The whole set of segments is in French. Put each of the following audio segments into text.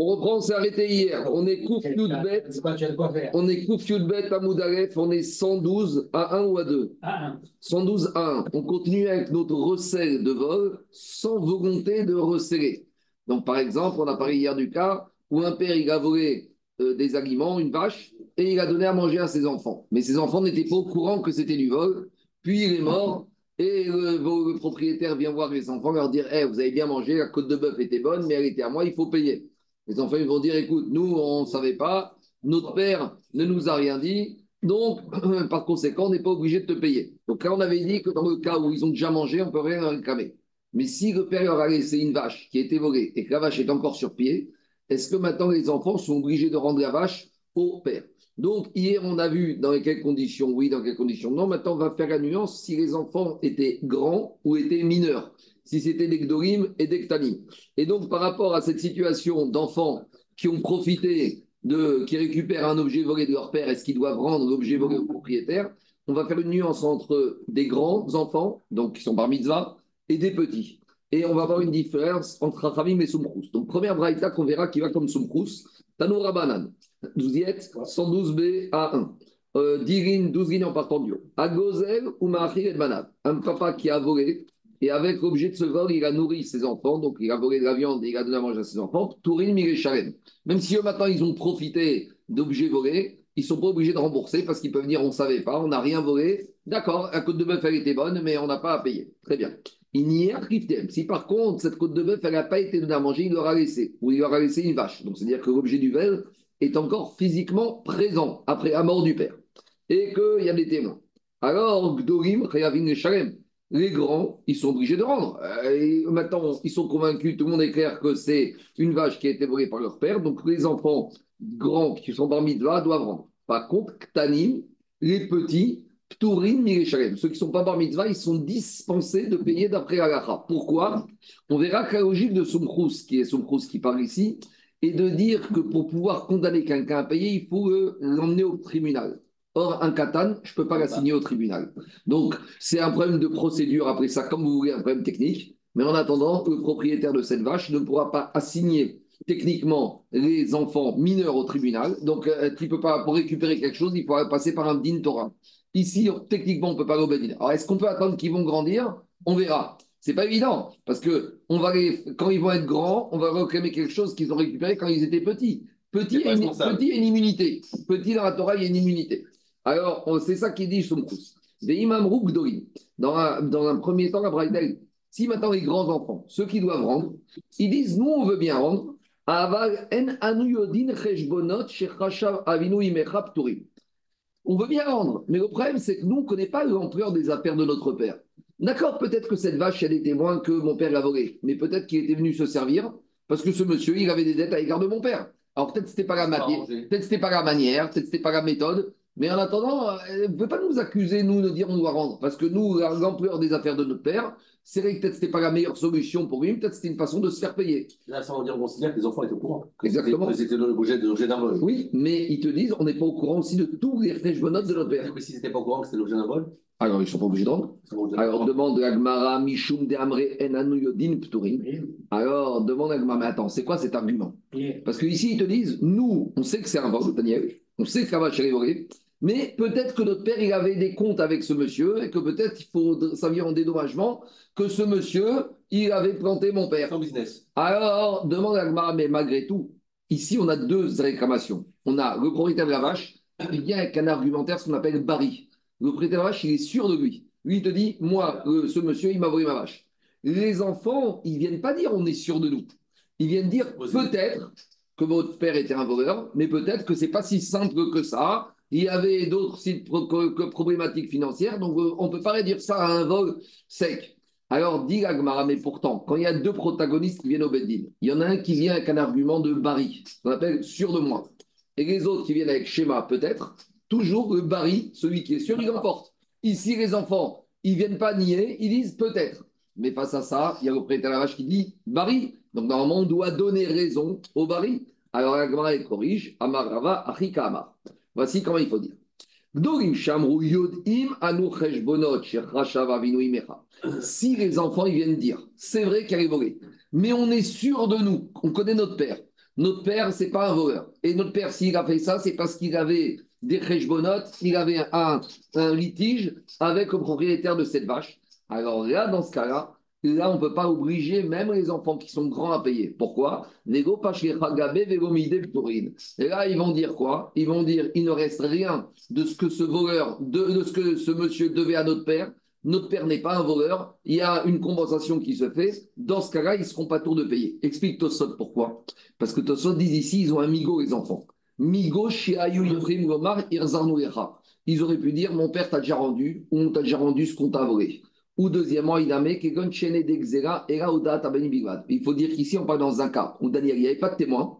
On reprend, on s'est arrêté hier. On est Kouf Yudbet. On est à Moudaref. On est 112 à 1 ou à 2 112 à 1. On continue avec notre recel de vol sans volonté de receller. Donc, par exemple, on a parlé hier du cas où un père, il a volé euh, des aliments, une vache, et il a donné à manger à ses enfants. Mais ses enfants n'étaient pas au courant que c'était du vol. Puis il est mort. Et le, propriétaire vient voir les enfants, leur dire hey, Vous avez bien mangé, la côte de bœuf était bonne, mais elle était à moi, il faut payer. Les enfants vont dire Écoute, nous, on ne savait pas, notre père ne nous a rien dit, donc par conséquent, on n'est pas obligé de te payer. Donc là, on avait dit que dans le cas où ils ont déjà mangé, on ne peut rien réclamer. Mais si le père leur a laissé une vache qui a été volée et que la vache est encore sur pied, est-ce que maintenant les enfants sont obligés de rendre la vache au père? Donc, hier, on a vu dans quelles conditions, oui, dans quelles conditions, non. Maintenant, on va faire la nuance si les enfants étaient grands ou étaient mineurs, si c'était des gdorim et des. Et donc, par rapport à cette situation d'enfants qui ont profité de, qui récupèrent un objet volé de leur père, est-ce qu'ils doivent rendre l'objet volé au propriétaire? On va faire une nuance entre des grands enfants, donc qui sont par mitzvah, et des petits. Et on va avoir une différence entre Rachamim et Soumkrous. Donc, première braïta qu'on verra qui va comme Soumkrous, Tanou Rabanan. 12 112b à 1. Euh, 10 12 en partant du haut. Agozel ou Manav. Un papa qui a volé et avec l'objet de ce vol, il a nourri ses enfants, donc il a volé de la viande et il a donné à manger à ses enfants. Tourin Mirecharen. Même si eux maintenant ils ont profité d'objets volés, ils ne sont pas obligés de rembourser parce qu'ils peuvent dire on ne savait pas, on n'a rien volé. D'accord, la côte de bœuf elle était bonne, mais on n'a pas à payer. Très bien. Il n'y a Si par contre cette côte de bœuf elle n'a pas été donnée à manger, il leur a laissé, ou il leur a laissé une vache. Donc c'est-à-dire que l'objet du vol est encore physiquement présent après la mort du père et qu'il y a des témoins. Alors, Gdorim, et Shalem, les grands, ils sont obligés de rendre. Euh, et maintenant, ils sont convaincus, tout le monde est clair que c'est une vache qui a été volée par leur père, donc les enfants grands qui sont parmi mitzvah doivent rendre. Par contre, Ktanim, les petits, Pturim, Shalem, ceux qui ne sont pas bar mitzvah, ils sont dispensés de payer d'après la Pourquoi? On verra que la logique de Sumkrous, qui est Sumkrous qui parle ici, et de dire que pour pouvoir condamner quelqu'un à payer, il faut euh, l'emmener au tribunal. Or, un katan, je ne peux pas l'assigner au tribunal. Donc, c'est un problème de procédure, après ça, comme vous voulez, un problème technique. Mais en attendant, le propriétaire de cette vache ne pourra pas assigner techniquement les enfants mineurs au tribunal. Donc, euh, il peut pas, pour récupérer quelque chose, il faudra passer par un din Torah. Ici, techniquement, on ne peut pas l'obéir. Alors, est-ce qu'on peut attendre qu'ils vont grandir? On verra. C'est pas évident, parce que on va quand ils vont être grands, on va réclamer quelque chose qu'ils ont récupéré quand ils étaient petits. Petit, a une, petit une immunité. Petit dans la Torah, il y a une immunité. Alors, c'est ça qui dit Somkous. Des imam Dans un, dans un premier temps, la Braïdel, si maintenant les grands enfants, ceux qui doivent rendre, ils disent Nous, on veut bien rendre. On veut bien rendre, mais le problème, c'est que nous, on ne connaît pas l'ampleur des affaires de notre père. D'accord, peut-être que cette vache, a des témoins que mon père l'a volée, mais peut-être qu'il était venu se servir parce que ce monsieur, il avait des dettes à l'égard de mon père. Alors peut-être que ce n'était pas la manière, peut-être c'était pas la manière, peut-être c'était pas la méthode, mais en attendant, euh, vous ne pouvez pas nous accuser, nous, de dire on doit rendre, parce que nous, l'ampleur des affaires de notre père, c'est vrai que peut-être ce n'était pas la meilleure solution pour lui, peut-être c'était une façon de se faire payer. Là, ça veut dire considère que les enfants étaient au courant. Exactement. C'était l'objet d'un vol. Oui, mais ils te disent, on n'est pas au courant aussi de tous les notes de notre père. Mais s'ils n'étaient pas au courant que c'était l'objet d'un vol? Alors, ils ne sont pas obligés de rendre. Alors, demande Agmara, Mishum de Amre Enanu Yodin Pturim. Alors, demande Agmara, mais attends, c'est quoi cet argument? Parce qu'ici, ils te disent, nous, on sait que c'est un vol, Daniel, on sait que la vache est volée, mais peut-être que notre père, il avait des comptes avec ce monsieur, et que peut-être il faut s'aviser en dédommagement que ce monsieur, il avait planté mon père. Son business. Alors, demande Agmara, mais malgré tout, ici, on a deux réclamations. On a le propriétaire de la vache, il vient avec un argumentaire, ce qu'on appelle Barry. Le propriétaire de la vache, il est sûr de lui. Lui, il te dit, moi, euh, ce monsieur, il m'a volé ma vache. Les enfants, ils viennent pas dire on est sûr de nous. Ils viennent dire peut-être que votre père était un voleur, mais peut-être que c'est pas si simple que ça. Il y avait d'autres problématiques financières, donc euh, on ne peut pas réduire ça à un vol sec. Alors, dit Agmara, mais pourtant, quand il y a deux protagonistes qui viennent au Beddin, il y en a un qui vient avec un argument de Barry, qu'on appelle sûr de moi, et les autres qui viennent avec schéma, peut-être, toujours le Barry, celui qui est sûr, il emporte. Ici, les enfants, ils ne viennent pas nier, ils disent peut-être. Mais face à ça, il y a le propriétaire de la vache qui dit Barry. Donc normalement, on doit donner raison au Barry. Alors la Gemara corrige Amarava Achika Amar. Voici comment il faut dire. Si les enfants ils viennent dire, c'est vrai qu'elle est volée, mais on est sûr de nous, on connaît notre père. Notre père, c'est pas un voleur. Et notre père, s'il a fait ça, c'est parce qu'il avait des bonotes, il avait un, un litige avec le propriétaire de cette vache. Alors là, dans ce cas-là, Là, on ne peut pas obliger même les enfants qui sont grands à payer. Pourquoi? Et là, ils vont dire quoi? Ils vont dire il ne reste rien de ce que ce voleur, de, ce que ce monsieur devait à notre père. Notre père n'est pas un voleur. Il y a une compensation qui se fait. Dans ce cas-là, ils ne seront pas tour de payer. Explique Tosot pourquoi. Parce que Tosot dit ici ils ont un migo, les enfants. Migo, Ils auraient pu dire mon père t'a déjà rendu ou on t'a déjà rendu ce qu'on t'a volé. Ou deuxièmement, il Il faut dire qu'ici, on parle dans un cas où Daniel, il n'y avait pas de témoin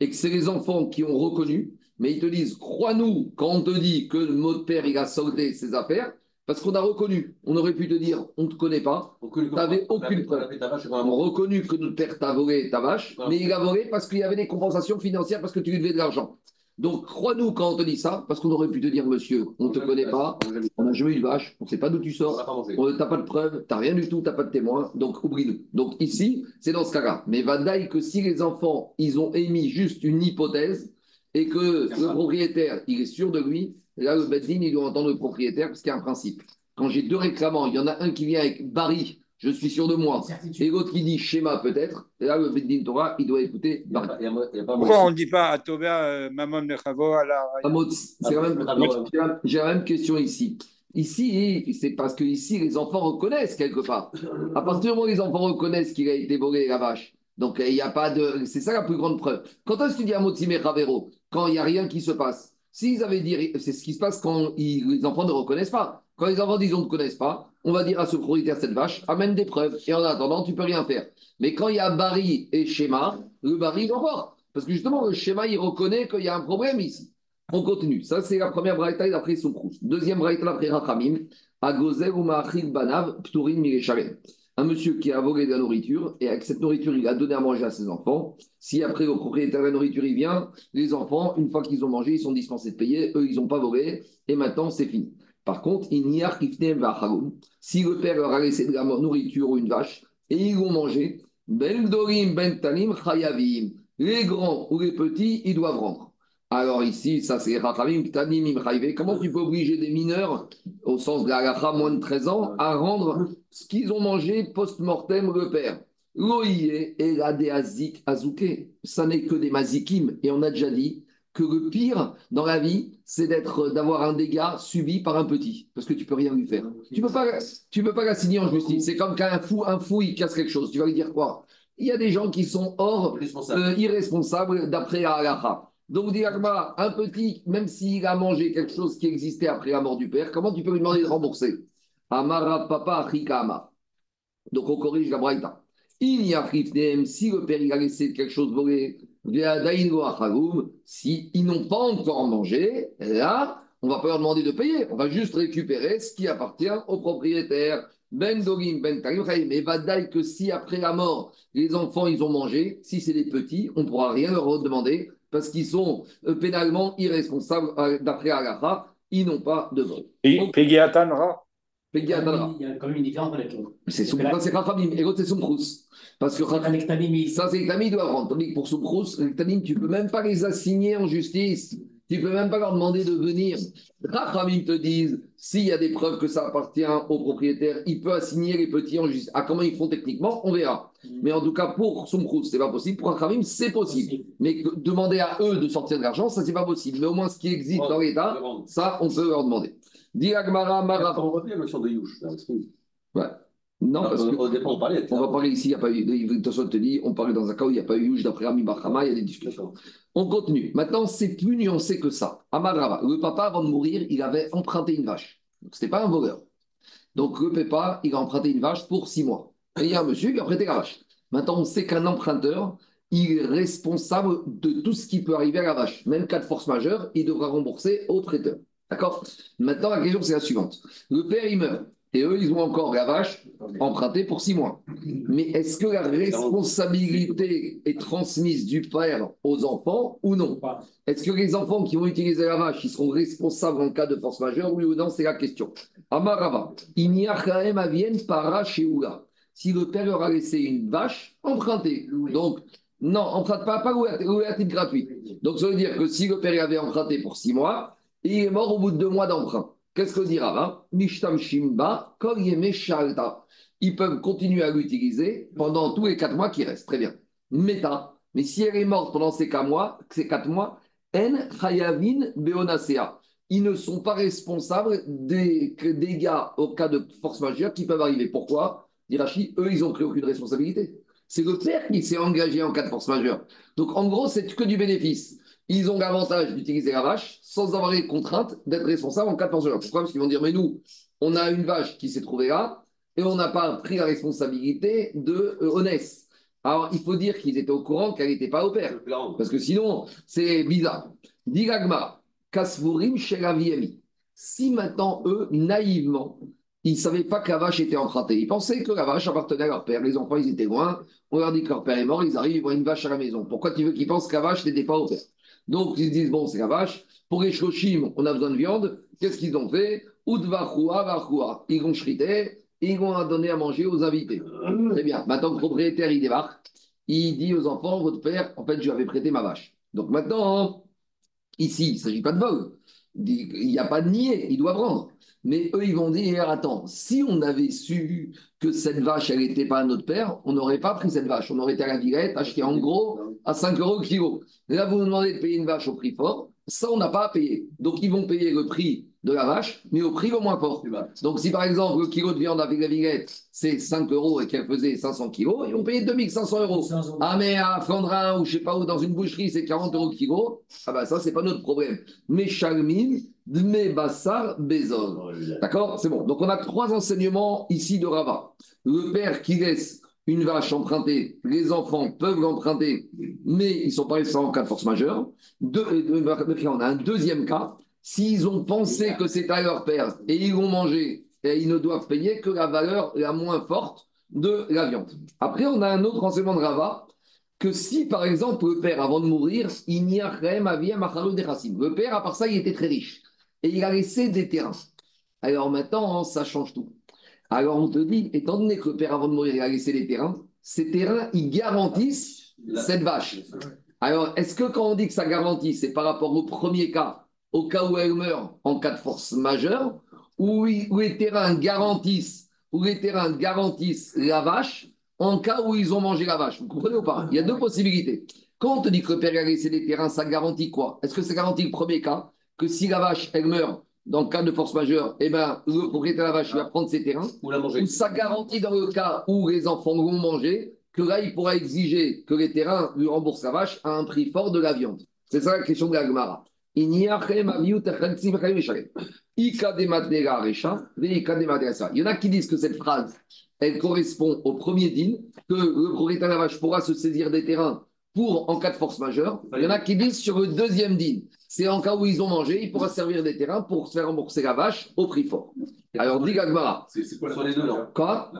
et que c'est les enfants qui ont reconnu, mais ils te disent Crois-nous quand on te dit que notre père, il a soldé ses affaires, parce qu'on a reconnu. On aurait pu te dire On ne te connaît pas, tu n'avais aucune preuve. On a reconnu que notre père t'a volé ta vache, mais il a volé parce qu'il y avait des compensations financières parce que tu lui devais de l'argent. Donc, crois-nous quand on te dit ça, parce qu'on aurait pu te dire, monsieur, on ne te connaît pas, on n'a jamais eu de vache, on ne sait pas d'où tu sors, tu n'as pas de preuves, tu n'as rien du tout, tu n'as pas de témoin, donc oublie-nous. Donc, ici, c'est dans ce cas-là. Mais Vadaï, que si les enfants, ils ont émis juste une hypothèse et que le propriétaire, il est sûr de lui, là, le Beddin, il doit entendre le propriétaire parce qu'il y a un principe. Quand j'ai deux réclamants, il y en a un qui vient avec Barry je suis sûr de moi. Et l'autre qui dit schéma peut-être, et là le Beddin Torah, il doit écouter. Pourquoi on ne dit pas à Tobia euh, Maman Nechavo à la. C'est quand même. J'ai la même question ici. Ici, c'est parce que ici, les enfants reconnaissent quelque part. À partir du moment où les enfants reconnaissent qu'il a été volé la vache, donc il n'y a pas de. C'est ça la plus grande preuve. Quand est-ce que tu dis à Motime Ravero, quand il n'y a rien qui se passe, s'ils avaient dit. C'est ce qui se passe quand les enfants ne reconnaissent pas. Quand les enfants disent on ne connaissent pas, on va dire à ce propriétaire cette vache, amène des preuves. Et en attendant, tu peux rien faire. Mais quand il y a Barry et schéma, le Barry il encore. Parce que justement, le schéma, il reconnaît qu'il y a un problème ici. On continue. Ça, c'est la première braïta d'après son Deuxième braïta d'après Rachamim. Agozel ou Banav, Pturin Un monsieur qui a volé de la nourriture et avec cette nourriture, il a donné à manger à ses enfants. Si après le propriétaire de la nourriture il vient, les enfants, une fois qu'ils ont mangé, ils sont dispensés de payer. Eux, ils n'ont pas volé et maintenant c'est fini. Par contre, Si le père leur a laissé de la nourriture ou une vache et ils l'ont mangé, ben ben chayavim. Les grands ou les petits, ils doivent rendre. Alors ici, ça c'est Rachamim, Tanim, Comment tu peux obliger des mineurs, au sens de la moins de 13 ans, à rendre ce qu'ils ont mangé post-mortem le père? Loïe et la azouké. Ça n'est que des mazikim. Et on a déjà dit que le pire dans la vie, c'est d'être, d'avoir un dégât subi par un petit, parce que tu peux rien lui faire. Tu peux pas, tu peux pas l'assigner en justice. C'est comme qu'un fou, un fou, il casse quelque chose. Tu vas lui dire quoi? Il y a des gens qui sont hors, euh, irresponsables d'après Allah. Donc, un petit, même s'il a mangé quelque chose qui existait après la mort du père, comment tu peux lui demander de rembourser? Amara papa Amar. Donc, on corrige la braïta. Il y a si le père il a laissé quelque chose volé, si ils n'ont pas encore mangé, là, on va pas leur demander de payer. On va juste récupérer ce qui appartient au propriétaire. Ben Dogim, Ben Mais Vadaï que si après la mort, les enfants, ils ont mangé, si c'est des petits, on ne pourra rien leur demander parce qu'ils sont euh, pénalement irresponsables euh, d'après Agacha. Ils n'ont pas de vol. Pegiatanra Il y a quand même une différence avec l'autre. C'est Rachamim, et l'autre c'est Soumprous. Parce que ça, c'est les doivent rendre. Tandis que pour Soumprous, les tu ne peux même pas les assigner en justice. Tu ne peux même pas leur demander de venir. Rachamim te disent, s'il y a des preuves que ça appartient au propriétaire, il peut assigner les petits en justice. À comment ils font techniquement, on verra. Mm. Mais en tout cas, pour Soumkrous, ce n'est pas possible. Pour Rachamim, c'est possible. Mais demander à eux de sortir de l'argent, ça, c'est pas possible. Mais au moins, ce qui existe dans l'État, ça, on peut leur demander. Mara. On revient à la notion de Yush. Ouais. Non, parce que, au départ, on parlait. On va parler ici, il n'y a pas eu. De toute te dit, on parlait dans un cas où il n'y a pas eu Yush d'après Rami Bachama, il y a des discussions. On continue. Maintenant, c'est plus nuancé que ça. Amarava, le papa, avant de mourir, il avait emprunté une vache. Ce n'était pas un voleur. Donc, le papa, il a emprunté une vache pour six mois. Et il y a un monsieur qui a prêté la vache. Maintenant, on sait qu'un emprunteur, il est responsable de tout ce qui peut arriver à la vache. Même cas de force majeure, il devra rembourser au prêteur. D'accord Maintenant, la question, c'est la suivante. Le père, il meurt. Et eux, ils ont encore la vache empruntée pour six mois. Mais est-ce que la responsabilité est transmise du père aux enfants ou non? Est-ce que les enfants qui vont utiliser la vache, ils seront responsables en cas de force majeure? Oui ou non C'est la question. Amarava, il n'y a quand même à Vienne para chez si le père leur a laissé une vache empruntée. Donc, non, emprunte pas, pas gratuit? Donc, ça veut dire que si le père avait emprunté pour six mois, il est mort au bout de deux mois d'emprunt. Qu'est-ce que dit Rava? Mishtam Shimba, Ils peuvent continuer à l'utiliser pendant tous les quatre mois qui restent. Très bien. Meta. Mais si elle est morte pendant ces quatre mois, ces quatre mois, En Chayavin Beonasea. Ils ne sont pas responsables des dégâts au cas de force majeure qui peuvent arriver. Pourquoi? Dirachi, eux, ils n'ont pris aucune responsabilité. C'est le père qui s'est engagé en cas de force majeure. Donc, en gros, c'est que du bénéfice ils ont l'avantage d'utiliser la vache sans avoir les contraintes d'être responsables en cas de force Pourquoi Parce qu'ils vont dire, mais nous, on a une vache qui s'est trouvée là et on n'a pas pris la responsabilité de euh, Alors, il faut dire qu'ils étaient au courant qu'elle n'était pas au père. Parce que sinon, c'est bizarre. Digagma, Kasvurim, Shelaviemi. Si maintenant, eux, naïvement, ils ne savaient pas que la vache était empruntée. Ils pensaient que la vache appartenait à leur père. Les enfants, ils étaient loin. On leur dit que leur père est mort. Ils arrivent, ils voient une vache à la maison. Pourquoi tu veux qu'ils pensent que la vache n'était pas au père donc, ils disent, bon, c'est la vache. Pour les shoshim, on a besoin de viande. Qu'est-ce qu'ils ont fait? Ils vont chriter, ils vont donner à manger aux invités. Très bien. Maintenant, le propriétaire, il débarque. Il dit aux enfants, votre père, en fait, je lui avais prêté ma vache. Donc maintenant, ici, il ne s'agit pas de vol. Il n'y a pas de nier, il doit prendre. Mais eux, ils vont dire, attends, si on avait su que cette vache, elle n'était pas à notre père, on n'aurait pas pris cette vache. On aurait été à la Villette, acheté en gros à 5 euros le kilo. Là, vous nous demandez de payer une vache au prix fort. Ça, on n'a pas à payer. Donc, ils vont payer le prix de la vache, mais au prix le moins fort. Donc, si par exemple, le kilo de viande avec la Villette, c'est 5 euros et qu'elle faisait 500 kilos, ils vont payer 2500 euros. Ah, mais à Flandrin ou je sais pas où, dans une boucherie, c'est 40 euros le kilo. Ah, ben ça, c'est pas notre problème. Mais Chalmine, Dme Bassar D'accord? C'est bon. Donc, on a trois enseignements ici de Rava. Le père qui laisse une vache empruntée, les enfants peuvent l'emprunter, mais ils ne sont pas restés en cas de force majeure. on a un deuxième cas. S'ils ont pensé que c'est à leur père et ils vont manger, et ils ne doivent payer que la valeur la moins forte de la viande. Après, on a un autre enseignement de Rava que si, par exemple, le père, avant de mourir, il n'y a rien à Le père, à part ça, il était très riche et il a laissé des terrains. Alors maintenant, ça change tout. Alors on te dit, étant donné que le père, avant de mourir, il a laissé les terrains, ces terrains, ils garantissent cette vache. Alors, est-ce que quand on dit que ça garantit, c'est par rapport au premier cas, au cas où elle meurt en cas de force majeure, où, les terrains garantissent, où les terrains garantissent la vache en cas où ils ont mangé la vache Vous comprenez ou pas? Il y a deux possibilités. Quand on te dit que le père a laissé les terrains, ça garantit quoi? Est-ce que ça garantit le premier cas? Que si la vache, elle meurt dans le cas de force majeure, eh ben, le propriétaire de la vache va prendre ses terrains. Ou la manger. Ou ça garantit dans le cas où les enfants vont manger, que là, il pourra exiger que les terrains lui remboursent la vache à un prix fort de la viande. C'est ça la question de la Gemara. Il y en a qui disent que cette phrase, elle correspond au premier din, que le propriétaire de la vache pourra se saisir des terrains pour en cas de force majeure. Il y en a qui disent sur le deuxième din, c'est en cas où ils ont mangé, il pourra servir des terrains pour se faire rembourser la vache au prix fort. Alors, dit Gagmara. C'est quoi les deux Quoi?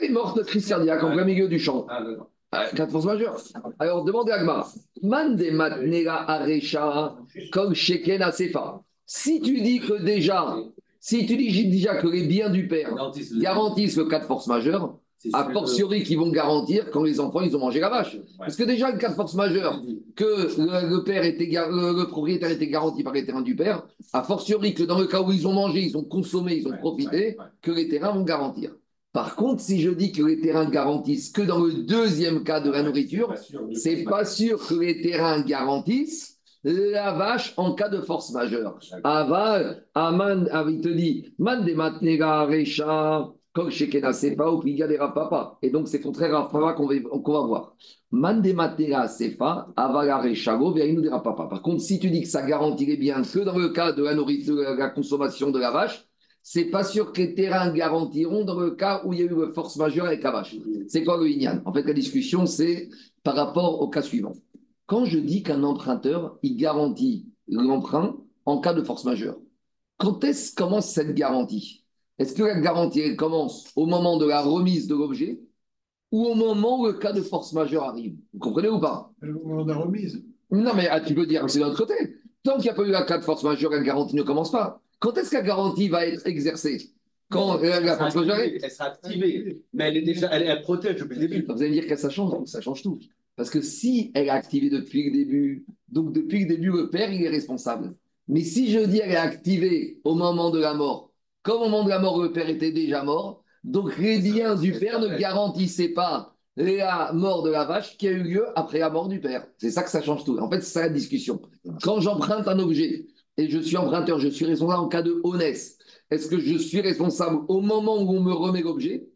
Elle est morte de crise cardiaque en plein milieu du champ. Ah, d'accord. Cas de force majeure. Alors, demandez à Gmara. Mande matnera arecha comme sheken asefa. Si tu dis que déjà, si tu dis déjà que les biens du père garantissent le cas de force majeure, a fortiori qui vont garantir quand les enfants ils ont mangé la vache. Parce que déjà, le cas de force majeure, que le, père était, le, propriétaire était garanti par les terrains du père, a fortiori que dans le cas où ils ont mangé, ils ont consommé, ils ont profité, que les terrains vont garantir. Par contre, si je dis que les terrains garantissent que dans le deuxième cas de la nourriture, c'est pas sûr que les terrains garantissent la vache en cas de force majeure. Aval, Aman, il te dit, Man de matnega recha, Sefa ou Papa. Et donc, c'est contraire à Papa qu'on va, voir. Mandematera Sefa, Avala Rechago, Papa. Par contre, si tu dis que ça garantit les biens que dans le cas de la nourriture, de la consommation de la vache, c'est pas sûr que les terrains garantiront dans le cas où il y a eu une force majeure avec la vache. C'est quoi le Inyan En fait, la discussion, c'est par rapport au cas suivant. Quand je dis qu'un emprunteur, il garantit l'emprunt en cas de force majeure, quand est-ce commence cette garantie? Est-ce que la garantie commence au moment de la remise de l'objet ou au moment où le cas de force majeure arrive? Vous comprenez ou pas? Au moment de la remise. Non, mais ah, tu peux dire que c'est de l'autre côté. Tant qu'il n'y a pas eu la cas de force majeure, la garantie ne commence pas. Quand est-ce que la garantie va être exercée? Quand la, la Elle force sera activée, elle sera activée, mais elle est déjà, elle, elle protège depuis le début. Vous allez me dire que ça change, donc ça change tout. Parce que si elle est activée depuis le début, donc depuis le début, le père, il est responsable. Mais si je dis elle est activée au moment de la mort, comme au moment de la mort, le père était déjà mort, donc les biens du père ne garantissaient pas la mort de la vache qui a eu lieu après la mort du père. C'est ça que ça change tout. En fait, c'est ça la discussion. Quand j'emprunte un objet et je suis emprunteur, je suis responsable en cas de honnête, est-ce que je suis responsable au moment où on me remet l'objet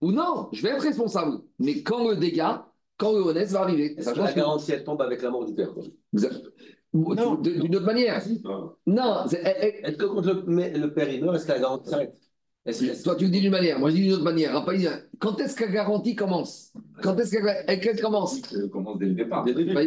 ou non? Je vais être responsable. Mais quand le dégât, quand le honnête va arriver, Est-ce ça que la garantie, elle tombe avec la mort du père. De- D'une autre manière. Non, Est-ce que quand le, père il meurt, est-ce que la garantie s'arrête? Toi tu le dis d'une manière, moi je dis d'une autre manière. Raphaël, Quand est-ce que la garantie commence? Quand est-ce qu'elle elle commence commence dès le départ. Dès le. Bah,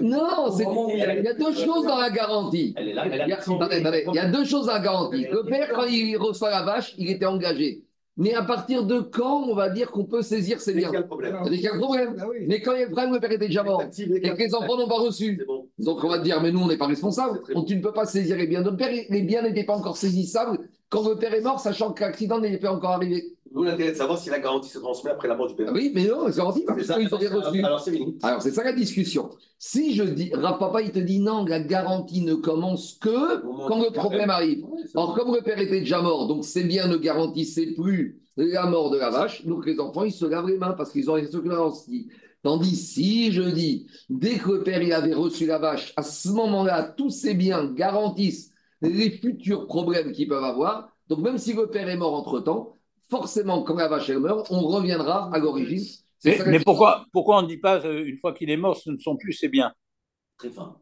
Non, il y a deux choses dans la garantie. Elle est là, elle Il y, a deux choses dans la garantie. Le père, quand il reçoit la vache, il était engagé. Mais à partir de quand on va dire qu'on peut saisir ses biens? C'est qu'il y a un problème. Mais quand il y a le problème, le père était déjà mort. Et que les enfants n'ont pas reçu. Bon. Donc on va te dire, mais nous, on n'est pas responsable. Tu ne peux pas saisir les biens de notre père. Les biens n'étaient pas encore saisissables quand le père est mort, sachant que l'accident n'est pas encore arrivé. Nous, l'intérêt de savoir si la garantie se transmet après la mort du père. Ah Oui, mais non, c'est garanti, parce C'est ça. qu'ils ont rien reçu. Alors c'est c'est ça la discussion. Si je dis, Papa, il te dit non, la garantie ne commence que quand le problème arrive. Or, comme le père était déjà mort, donc ces biens ne garantissaient plus la mort de la vache, donc les enfants, ils se lavent les mains parce qu'ils ont rien garantie. Tandis si je dis, dès que le père il avait reçu la vache, à ce moment-là, tous ces biens garantissent les futurs problèmes qu'ils peuvent avoir. Donc, même si le père est mort entre-temps, forcément, quand la vache elle meurt, on reviendra à l'origine. C'est Mais, pourquoi, pourquoi on ne dit pas, euh, une fois qu'il est mort, ce ne sont plus ses biens? Très fin.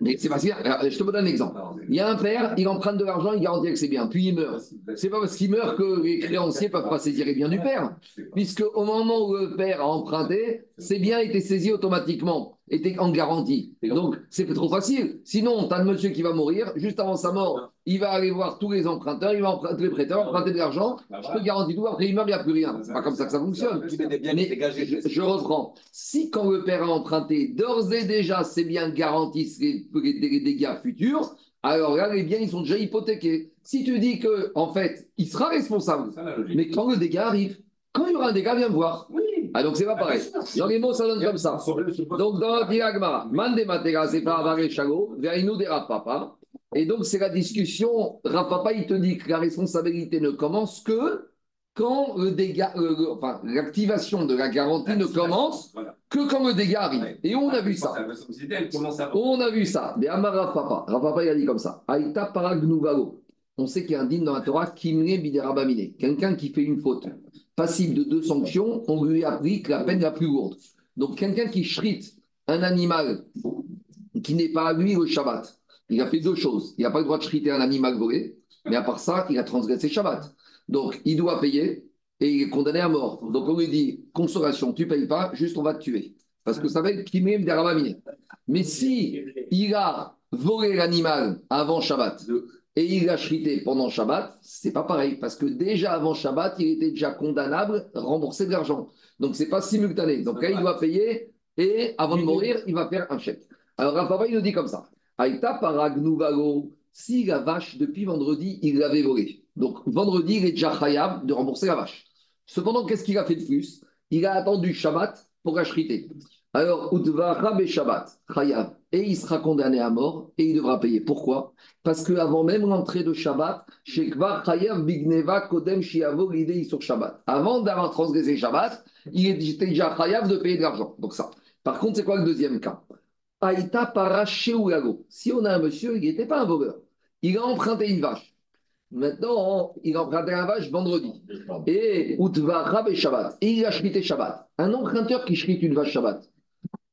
Mais c'est parce que, alors, je te donne un exemple. Il y a un père, il emprunte de l'argent, il garantit que c'est bien, puis il meurt. C'est pas parce qu'il meurt que les créanciers peuvent pas saisir les biens du père, puisque au moment où le père a emprunté, ses biens étaient saisis automatiquement, étaient en garantie. Donc c'est trop facile. Sinon, tu as le monsieur qui va mourir, juste avant sa mort, il va aller voir tous les emprunteurs, il va emprunter, les prêteurs, emprunter de l'argent, je te garantis tout, après il meurt, il n'y a plus rien. C'est pas comme ça que ça fonctionne. Mais je, je reprends. Si quand le père a emprunté, d'ores et déjà, ces biens garantissent les, dégâts futurs, alors là, les biens, ils sont déjà hypothéqués. Si tu dis que, en fait, il sera responsable, mais quand le dégât arrive, quand il y aura un dégât, viens me voir. Ah, donc c'est pas pareil. Dans les mots, ça donne comme ça. Donc dans le diagma, Mande Matera, c'est pas Avare Chago, Verino de Rapapa. Et donc c'est la discussion. Rapapa, il te dit que la responsabilité ne commence que quand le dégât, euh, enfin, l'activation de la garantie ne commence que quand le dégât arrive. Et on a vu ça. On a vu ça. Mais Amar Rav Papa, Rav Papa, il a dit comme ça. Aïta paragnuvalo. On sait qu'il y a un digne dans la Torah, Kimre biderabamine. Quelqu'un qui fait une faute passible de deux sanctions, on lui applique la peine la plus lourde. Donc quelqu'un qui chrite un animal qui n'est pas à lui le Shabbat, il a fait deux choses. Il n'a pas le droit de chriter un animal volé, mais à part ça, il a transgressé Shabbat. Donc il doit payer et il est condamné à mort. Donc on lui dit, consolation, tu payes pas, juste on va te tuer. Parce que ça va être Kimre biderabamine. Mais si il a volé l'animal avant Shabbat et il l'a chrité pendant Shabbat, c'est pas pareil. Parce que déjà avant Shabbat, il était déjà condamnable, rembourser de l'argent. Donc c'est pas simultané. Donc là, il doit payer et avant de mourir, il va faire un chèque. Alors Rafa, il nous dit comme ça. Aïta paragnuvalo, si la vache, depuis vendredi, il l'avait volée. Donc vendredi, il est déjà khayab de rembourser la vache. Cependant, qu'est-ce qu'il a fait de plus? Il a attendu Shabbat pour la chriter. Alors, Utva Rabbe Shabbat, Chayav, et il sera condamné à mort et il devra payer. Pourquoi? Parce qu'avant même l'entrée de Shabbat, Bigneva Kodem sur Shabbat. Avant d'avoir transgressé Shabbat, il était déjà Chayav de payer de l'argent. Donc ça. Par contre, c'est quoi le deuxième cas? Aïta Parasheulago. Si on a un monsieur, il n'était pas un voleur. Il a emprunté une vache. Maintenant, il a emprunté la vache vendredi. Et Shabbat. Il a chrité Shabbat. Un emprunteur qui chrite une vache Shabbat,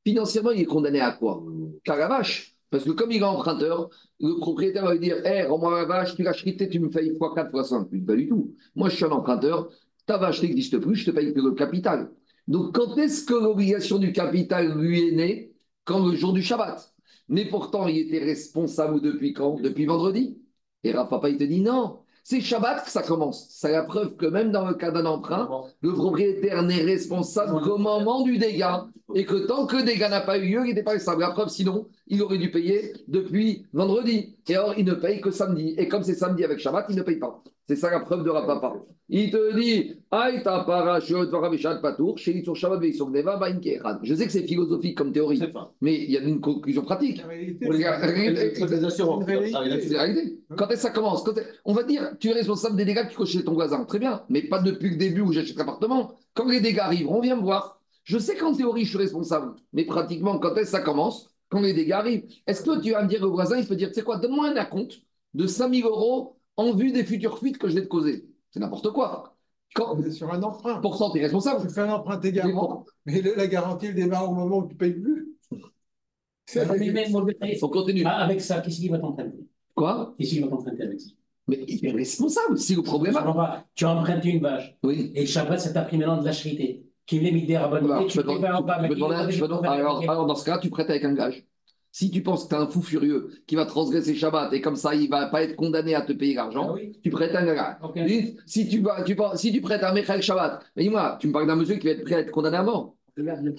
financièrement, il est condamné à quoi? Qu'à la vache. Parce que comme il est emprunteur, le propriétaire va lui dire Hé, rends-moi la vache, tu l'as chrité, tu me payes fois 4 fois 5. Pas du tout. Moi, je suis un emprunteur, ta vache n'existe plus, je te paye que le capital. Donc, quand est-ce que l'obligation du capital lui est née? Quand le jour du Shabbat. Mais pourtant, il était responsable depuis quand? Depuis vendredi. Et Papa, il te dit non. C'est Shabbat que ça commence. C'est la preuve que même dans le cas d'un emprunt, le propriétaire n'est responsable qu'au moment du dégât. Et que tant que le dégât n'a pas eu lieu, il n'était pas responsable. La preuve, sinon, il aurait dû payer depuis vendredi. Et alors, il ne paye que samedi. Et comme c'est samedi avec Shabbat, il ne paye pas. C'est ça la preuve de Rapapa. Il te dit, je sais que c'est philosophique comme théorie, mais il y a une conclusion pratique. Quand est-ce que ça commence? On va dire, tu es responsable des dégâts que tu causes chez ton voisin. Très bien, mais pas depuis le début où j'achète l'appartement. Quand les dégâts arrivent, on vient me voir. Je sais qu'en théorie, je suis responsable, mais pratiquement, quand est-ce que ça commence? Quand les dégâts arrivent. Est-ce que tu vas me dire au voisin, il peut dire, tu sais quoi, donne-moi un acompte de 5000 euros en vue des futures fuites que je vais te causer. C'est n'importe quoi. Quand... sur un emprunt. Pourtant, tu es responsable. Tu fais un emprunt, garant, mais la garantie, elle démarre au moment où tu ne payes plus. On continue. Ah, avec ça, qu'est-ce qu'il va t'emprunter Quoi? Qu'est-ce qu'il va t'emprunter avec ça mais il est responsable, si le problème. Tu as emprunté une vache. Oui. Et Shabbat, ça t'a pris maintenant de la charité. Qui. Tu peux demander. Alors, dans ce cas, tu prêtes avec un gage. Si tu penses que tu es un fou furieux qui va transgresser Shabbat et comme ça, il ne va pas être condamné à te payer l'argent, ah tu prêtes un gars. Si, tu, tu, si tu prêtes un Mechal Shabbat, mais dis-moi, tu me parles d'un monsieur qui va être prêt à être condamné à mort.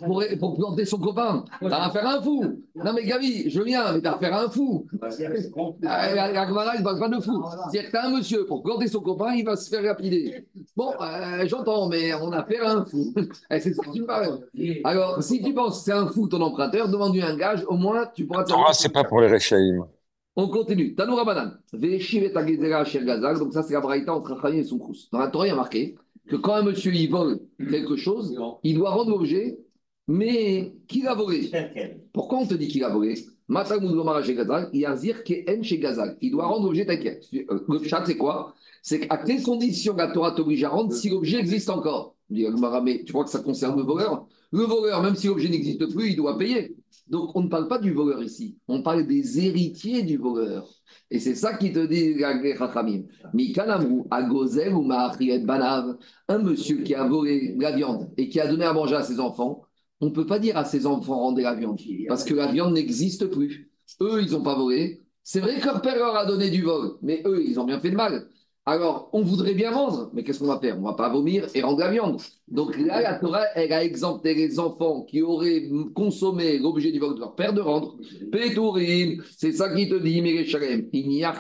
Pour, pour, planter son copain. T'as faire un fou. Non, mais Gabi, je viens, mais t'as faire un fou. Gemara, il ne pas de fou. C'est-à-dire que t'as un monsieur, pour planter son copain, il va se faire lapider. Bon, euh, j'entends, mais on a fait un fou. Eh, c'est ça que tu me parles. Alors, si tu penses que c'est un fou ton emprunteur, demande-lui un gage, au moins tu pourras. Ah, c'est pas pour les Rechaïm. On continue. Tanoura Banan. Donc, ça, c'est la braïta entre Chachamim et son crous. Dans la Torah, il y a marqué que quand un monsieur il vole quelque chose, il doit rendre l'objet, mais qui a volé. Pourquoi on te dit qu'il a volé? Il doit rendre l'objet t'inquiète. Euh, le chat, c'est quoi? C'est qu'à quelles conditions la Torah t'oblige à rendre si l'objet existe encore. Tu crois que ça concerne le voleur? Le voleur, même si l'objet n'existe plus, il doit payer. Donc on ne parle pas du voleur ici, on parle des héritiers du voleur. Et c'est ça qui te dit Chachamim. Ou Banav, un monsieur qui a volé la viande et qui a donné à manger à ses enfants, on ne peut pas dire à ses enfants rendez la viande, parce que la viande n'existe plus. Eux, ils n'ont pas volé. C'est vrai que leur père leur a donné du vol, mais eux, ils ont bien fait le mal. Alors, on voudrait bien vendre, mais qu'est-ce qu'on va faire? On ne va pas vomir et rendre la viande. Donc là, la Torah, elle a exempté les enfants qui auraient consommé l'objet du vol de leur père de rendre. Pétourim, c'est ça qui te dit, Mirechalem. Il n'y a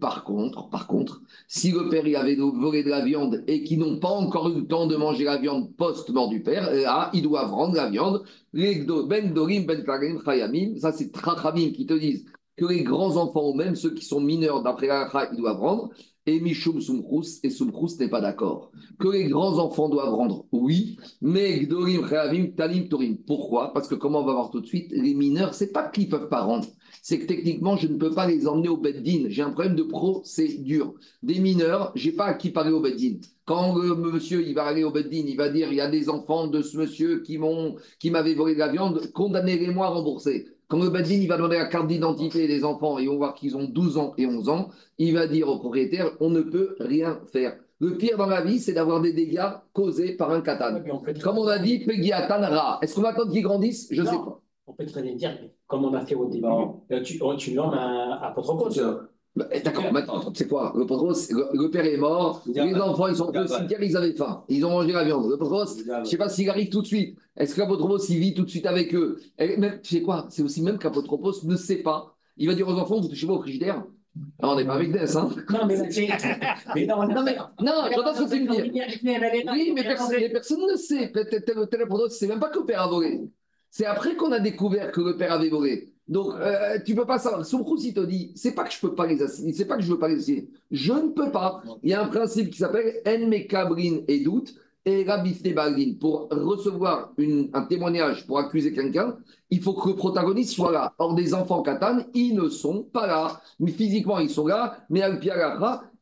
Par contre, par contre, si le père il avait volé de la viande et qu'ils n'ont pas encore eu le temps de manger la viande post-mort du père, là, ils doivent rendre la viande. Ben Dorim, Ben Chayamim, ça c'est Trachamim qui te disent que les grands enfants, ou même ceux qui sont mineurs d'après la ils doivent rendre. Et Mishum Sumkrous, et Sumkrous n'est pas d'accord. Que les grands enfants doivent rendre, oui, mais Gdorim, Reavim, Talim, Torim. Pourquoi? Parce que, comment on va voir tout de suite, les mineurs, c'est pas qu'ils ne peuvent pas rendre, c'est que techniquement, je ne peux pas les emmener au Beddin. J'ai un problème de procédure. Des mineurs, j'ai pas à qui parler au Beddin. Quand le monsieur il va aller au Beddin, il va dire il y a des enfants de ce monsieur qui m'ont qui m'avaient volé de la viande, condamnez-les-moi à rembourser. Quand le Badin il va demander la carte d'identité des enfants et on voit qu'ils ont 12 ans et 11 ans, il va dire au propriétaire on ne peut rien faire. Le pire dans la vie, c'est d'avoir des dégâts causés par un katan. Comme on a dit, Pegiatan Ra. Est-ce qu'on va attendre qu'ils grandissent Je ne sais pas. On peut très bien dire, comme on a fait au début, euh, tu, oh, tu un apôtre bah, eh, d'accord, maintenant, sais quoi? Le, le, père est mort, les enfants ils sont au cimetière, ils avaient faim, ils ont mangé la viande. Le patros, je ne sais pas s'il arrive tout de suite. Est-ce qu'Apotropos il vit tout de suite avec eux? Et même, Tu sais quoi C'est aussi même qu'Apotropos ne sait pas. Il va dire aux enfants Vous touchez pas au frigidaire? Ah, on n'est pas avec Dess, hein Non, mais, mais non, non, mais non, j'entends ce que tu me dis. Oui, mais personne, personne ne sait. Peut-être tel ou tel ne sait même pas que le père a volé. C'est après qu'on a découvert que le père avait volé. Donc, euh, tu ne peux pas savoir. Son il te dit, c'est pas que je peux pas les assigner, c'est pas que je veux pas les assigner. Je ne peux pas. Il y a un principe qui s'appelle En Mekabrin et doute et Rabifne Balin. Pour recevoir un témoignage pour accuser quelqu'un, il faut que le protagoniste soit là. Or, des enfants katan, ils ne sont pas là. Mais physiquement, ils sont là, mais al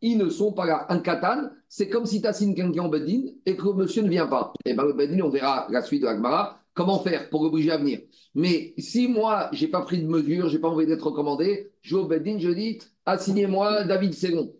ils ne sont pas là. Un katan, c'est comme si tu assignes quelqu'un en Bedin et que le monsieur ne vient pas. Et eh bien, le Bedin, on verra la suite de l'Agmara Comment faire pour l'obliger à venir? Mais si moi, je n'ai pas pris de mesure, je n'ai pas envie d'être recommandé, je vais au Beddin, je dis assignez-moi David Ségon.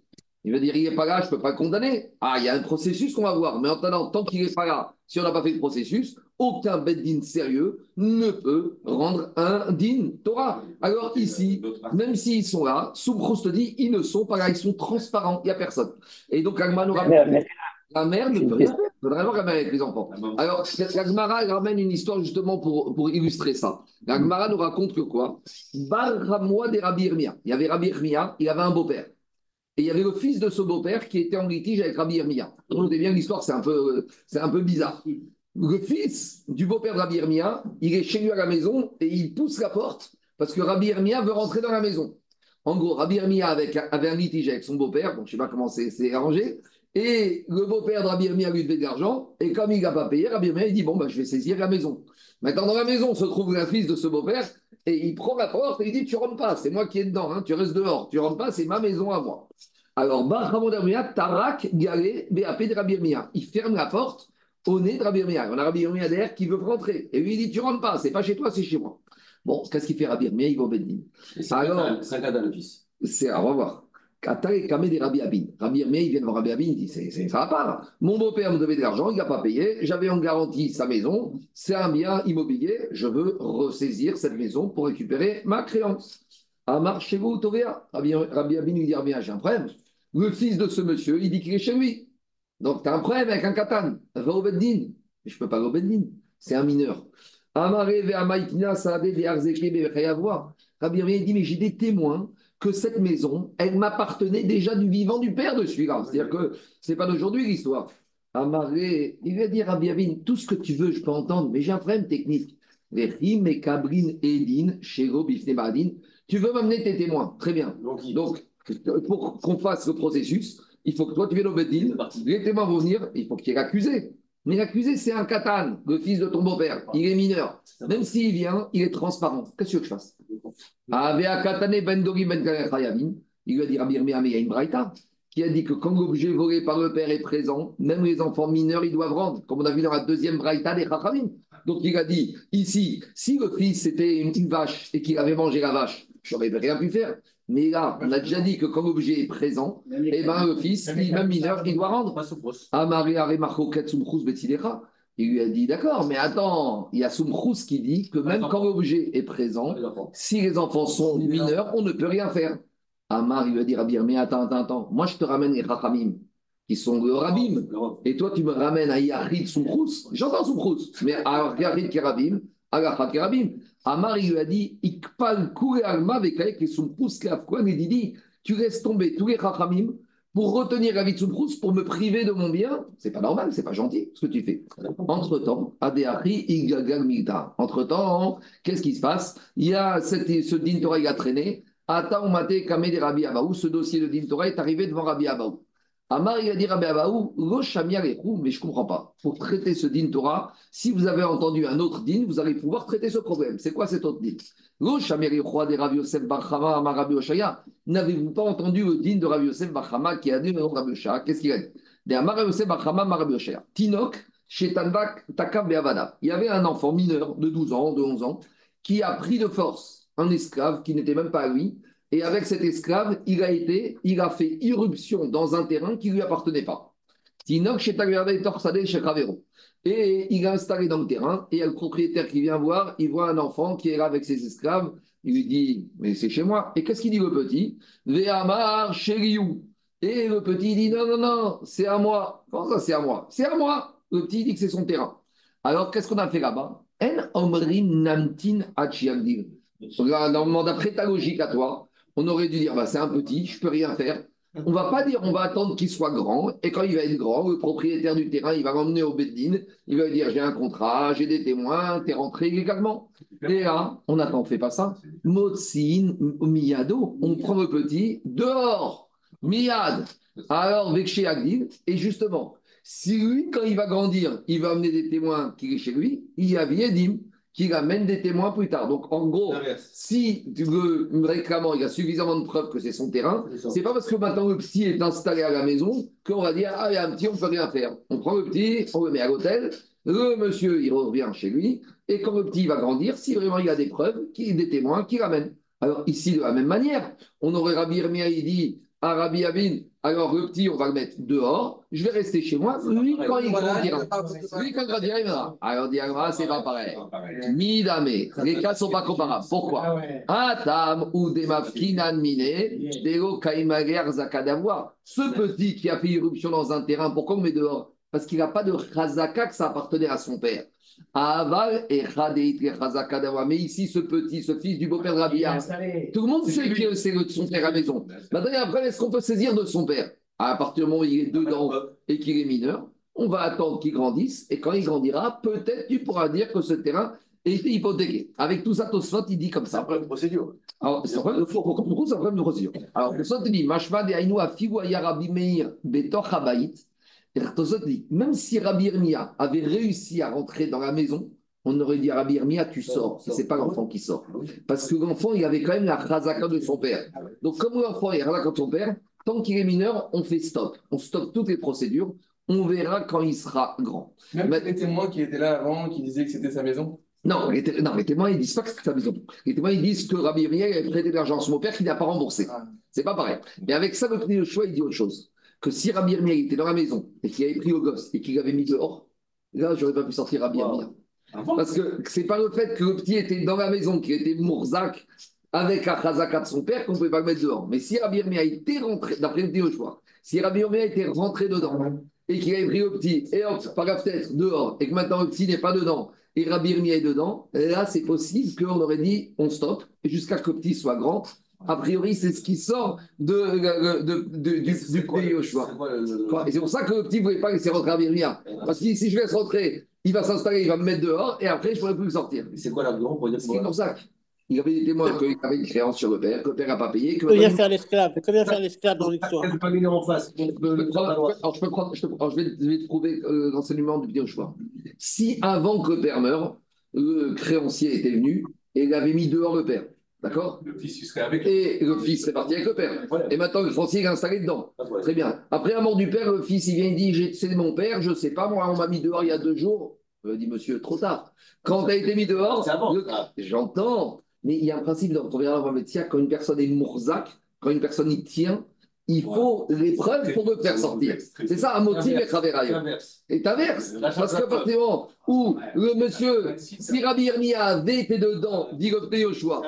Il va dire il n'est pas là, je ne peux pas le condamner. Ah, il y a un processus qu'on va voir. Mais en attendant, tant qu'il n'est pas là, si on n'a pas fait le processus, aucun Beddin sérieux ne peut rendre un din Torah. Alors ici, même s'ils sont là, Soubros te dit ils ne sont pas là, ils sont transparents, il n'y a personne. Et donc, Agma nous rappelle. La mère ne peut rien faire. Il faudrait voir la mère avec les enfants. Alors, la Gemara ramène une histoire justement pour, pour illustrer ça. La Gemara nous raconte que quoi? Bar des Rabbi Irmia. Il y avait Rabbi Irmia, il avait un beau-père. Et il y avait le fils de ce beau-père qui était en litige avec Rabbi Irmia. Vous bien l'histoire, c'est un, peu, c'est un peu bizarre. Le fils du beau-père de Rabbi Irmia, il est chez lui à la maison et il pousse la porte parce que Rabbi Irmia veut rentrer dans la maison. En gros, Rabbi Irmia avait un litige avec son beau-père, donc je ne sais pas comment c'est arrangé, et le beau-père de Rabbi Irmia lui devait de l'argent, et comme il n'a pas payé, Rabbi Irmia il dit Bon, bah, je vais saisir la maison. Maintenant, dans la maison se trouve le fils de ce beau-père, et il prend la porte et il dit Tu rentres pas, c'est moi qui est dedans, hein, tu restes dehors, tu rentres pas, c'est ma maison à moi. Alors, Tarak, Galé, BAP de Rabbi Irmia. Il ferme la porte au nez de Rabbi Irmia. On a Rabbi Irmia derrière qui veut rentrer. Et lui, il dit Tu rentres pas, c'est pas chez toi, c'est chez moi. Bon, qu'est-ce qu'il fait Rabbi Irmia Il va au. Alors, c'est un d'un fils. C'est, on va voir. Rabbi Abin. Rabbi il vient voir Rabbi Abin, il dit c'est, Ça va pas. Mon beau-père me devait de l'argent, il n'a pas payé. J'avais en garantie sa maison. C'est un bien immobilier. Je veux ressaisir cette maison pour récupérer ma créance. Amar chez vous, Tovea. Rabbi, Rabbi Abin lui dit Rabbi j'ai un problème. Le fils de ce monsieur, il dit qu'il est chez lui. Donc, tu as un problème avec un katan. Va au Beddin. Je ne peux pas aller au Beddin. C'est un mineur. Amaré ve Amaïtina, Saadé, ve Arzeke, voir. Rabbi Irmia dit Mais j'ai des témoins que cette maison, elle m'appartenait déjà du vivant du père de celui-là. C'est-à-dire que ce n'est pas d'aujourd'hui l'histoire. Amaré, il va dire à Biavin, tout ce que tu veux, je peux entendre, mais j'ai un problème technique. Et kabrin edin, bifnebadin. Tu veux m'amener tes témoins. Très bien. Donc, pour qu'on fasse le processus, il faut que toi, tu viennes au Bedin. Les témoins vont venir, il faut qu'il y ait l'accusé. Mais l'accusé, c'est un katan, le fils de ton beau-père. Il est mineur. Même s'il vient, il est transparent. Qu'est-ce que tu veux que je fasse ben il lui a dit Rabbi il y a une braïta qui a dit que quand l'objet volé par le père est présent, même les enfants mineurs, ils doivent rendre, comme on a vu dans la deuxième braïta des Chachamim. Donc il a dit ici, si le fils était une, vache et qu'il avait mangé la vache, je n'aurais rien pu faire. Mais là, on a déjà dit que quand l'objet est présent, eh ben, le fils, même mineur, il doit rendre. Il lui a dit D'accord, mais attends, il y a Soumchrous qui dit que même quand l'objet est présent, si les enfants sont mineurs, on ne peut rien faire. Amar, il lui a dit Rabbi, mais attends, attends, attends, moi je te ramène les Rachamim, qui sont le Rabim, et toi tu me ramènes à Yahrid Soumchrous. J'entends Soumchrous, mais à Yahrid Kerabim, à Gafat Kerabim. Amar, il lui a dit Ikpal Kure Alma Soumchrous, et dit Tu laisses tomber tous les Rachamim pour retenir vie de pour me priver de mon bien, c'est pas normal, c'est pas gentil ce que tu fais. Entre-temps, Adéari, Igagal Migda. Entre-temps, qu'est-ce qui se passe? Il y a ce Din il a traîné. Mate Kame de Rabbi Abaou, ce dossier de Din Torah est arrivé devant Rabbi Abaou. Amar, il a dit Rabbi Abaou, mais je ne comprends pas. Pour traiter ce din Torah, si vous avez entendu un autre din, vous allez pouvoir traiter ce problème. C'est quoi cet autre din? N'avez-vous pas entendu le din de Rabbi Yosef Barchama qui a dit de Rabbi Oshaya Qu'est-ce qu'il a dit? Tinok. Il y avait un enfant mineur de 12 ans, de 11 ans, qui a pris de force un esclave qui n'était même pas à lui et avec cet esclave, il a été, il a fait irruption dans un terrain qui ne lui appartenait pas. Et il a installé dans le terrain, et le propriétaire qui vient voir, il voit un enfant qui est là avec ses esclaves, il lui dit, mais c'est chez moi. Et qu'est-ce qu'il dit le petit Ve'amar Et le petit dit, non, non, non, c'est à moi. Comment ça, c'est à moi? C'est à moi. Le petit dit que c'est son terrain. Alors, qu'est-ce qu'on a fait là-bas? En omrin namtin Dans le mandat prétalogique à toi, on aurait dû dire bah, c'est un petit, je peux rien faire. On va pas dire on va attendre qu'il soit grand et quand il va être grand, le propriétaire du terrain, il va l'emmener au Beddin, il va lui dire j'ai un contrat, j'ai des témoins, es rentré légalement. Et là, on attend, on fait pas ça. Motsin miyado, on prend le petit dehors, miyad. Alors chez Agdil et justement, si lui quand il va grandir, il va amener des témoins qui est chez lui, il y a Viedim qu'il amène des témoins plus tard. Donc, en gros, si le réclamant il y a suffisamment de preuves que c'est son terrain, c'est pas parce que maintenant le petit est installé à la maison qu'on va dire Ah, il y a un petit, on ne peut rien faire. On prend le petit, on le met à l'hôtel, le monsieur, il revient chez lui, et quand le petit va grandir, si vraiment il y a des preuves, des témoins, qu'il ramène. Alors, ici, de la même manière, on aurait Rabbi Irmia, il dit à Rabbi Abin, alors le petit, on va le mettre dehors, je vais rester chez moi. Lui, quand il grandira, lui, quand il grandira, il viendra. Alors, Diagma, c'est pas pareil. Midame, les cas ne sont pas comparables. Pourquoi? Atam ou Demafkinan Mine, Deo Kaimager Zakadavoir. Ce petit qui a fait irruption dans un terrain, pourquoi on met dehors? Parce qu'il n'a pas de chazaka que ça appartenait à son père. Aval et. Mais ici, ce petit, ce fils du beau-père de Rabia, tout le monde sait que c'est son père à la maison. Maintenant, après, est-ce qu'on peut saisir de son père? À partir du moment où il est dedans et qu'il est mineur, on va attendre qu'il grandisse. Et quand il grandira, peut-être tu pourras dire que ce terrain est hypothéqué. Avec tout ça, Tosfot, il dit comme ça. C'est un problème de procédure. Alors, c'est un problème de procédure. Alors, Tosfot dit Mashma de Aïnou Afigu Ayarabi Meir Betor. Tosfot dit même si Rabbi Irmia avait réussi à rentrer dans la maison, on aurait dit à Rabbi Irmia, tu sors. Ce n'est pas l'enfant qui sort. Parce que l'enfant, il avait quand même la chazaka de son père. Donc, comme l'enfant est là de son père, tant qu'il est mineur, on fait stop. On stoppe toutes les procédures. On verra quand il sera grand. Même Mais- les témoins qui étaient là avant, qui disaient que c'était sa maison? Non, les, non, les témoins, ils disent pas que c'est sa maison. Les témoins, ils disent que Rabbi Irmia avait prêté de l'argent à son père qu'il n'a pas remboursé. Ah. C'est pas pareil. Mais avec ça, le prix de choix, il dit autre chose. Que si Rabbi Irmia était dans la maison et qu'il avait pris au gosse et qu'il l'avait mis dehors, là, j'aurais pas pu sortir Rabbi Irmia. Parce que c'est pas le fait que le petit était dans la maison, qu'il était Mourzak avec la chazaka de son père qu'on ne pouvait pas le mettre dehors. Mais si Rabbi Irmia était rentré, d'après le choix, si Rabbi Irmia était rentré dedans et qu'il avait pris le petit et hop, par la fenêtre, dehors, et que maintenant le petit n'est pas dedans et Rabbi Irmia est dedans, là c'est possible qu'on aurait dit on stoppe jusqu'à ce que le petit soit grand. A priori, c'est ce qui sort de, de, de- de- du, du quoi pays le- Quoi. Et c'est pour ça que le petit ne voulait pas laisser rentrer Rabbi Irmia. Parce que si je laisse rentrer, il va s'installer, il va me mettre dehors et après je ne pourrai plus le sortir. C'est quoi l'argument pour dire C'est comme ça. Il avait des témoins qu'il avait une créance sur le père, que le père n'a pas payé. Que vient faire l'esclave? Vient faire l'esclave dans l'histoire? Elle peut pas venir en face. Je peux le prendre- alors, je peux prendre- je peux- alors, je vais, je vais te trouver euh, l'enseignement du vidéo choix. Si avant que le père meure, le créancier était venu et il avait mis dehors le père, d'accord Le fils, il serait avec. Et le fils est parti avec le père. Et maintenant, le créancier est installé dedans. Très bien. Après la mort du père, le fils, il vient, il dit J'ai- C'est mon père, je ne sais pas, moi, on m'a mis dehors il y a deux jours. Il dit Monsieur, trop tard. Quand tu as été mis dehors, le- Ah. j'entends, mais il y a un principe dans le métier, quand une personne est mourzak, quand une personne y tient, il faut les preuves pour le faire sortir. C'est ça un motif et l'inverse. Et t'inverses. Parce qu'à partir du moment où le monsieur, si Rabbi avait été dedans, dit le Yoshua,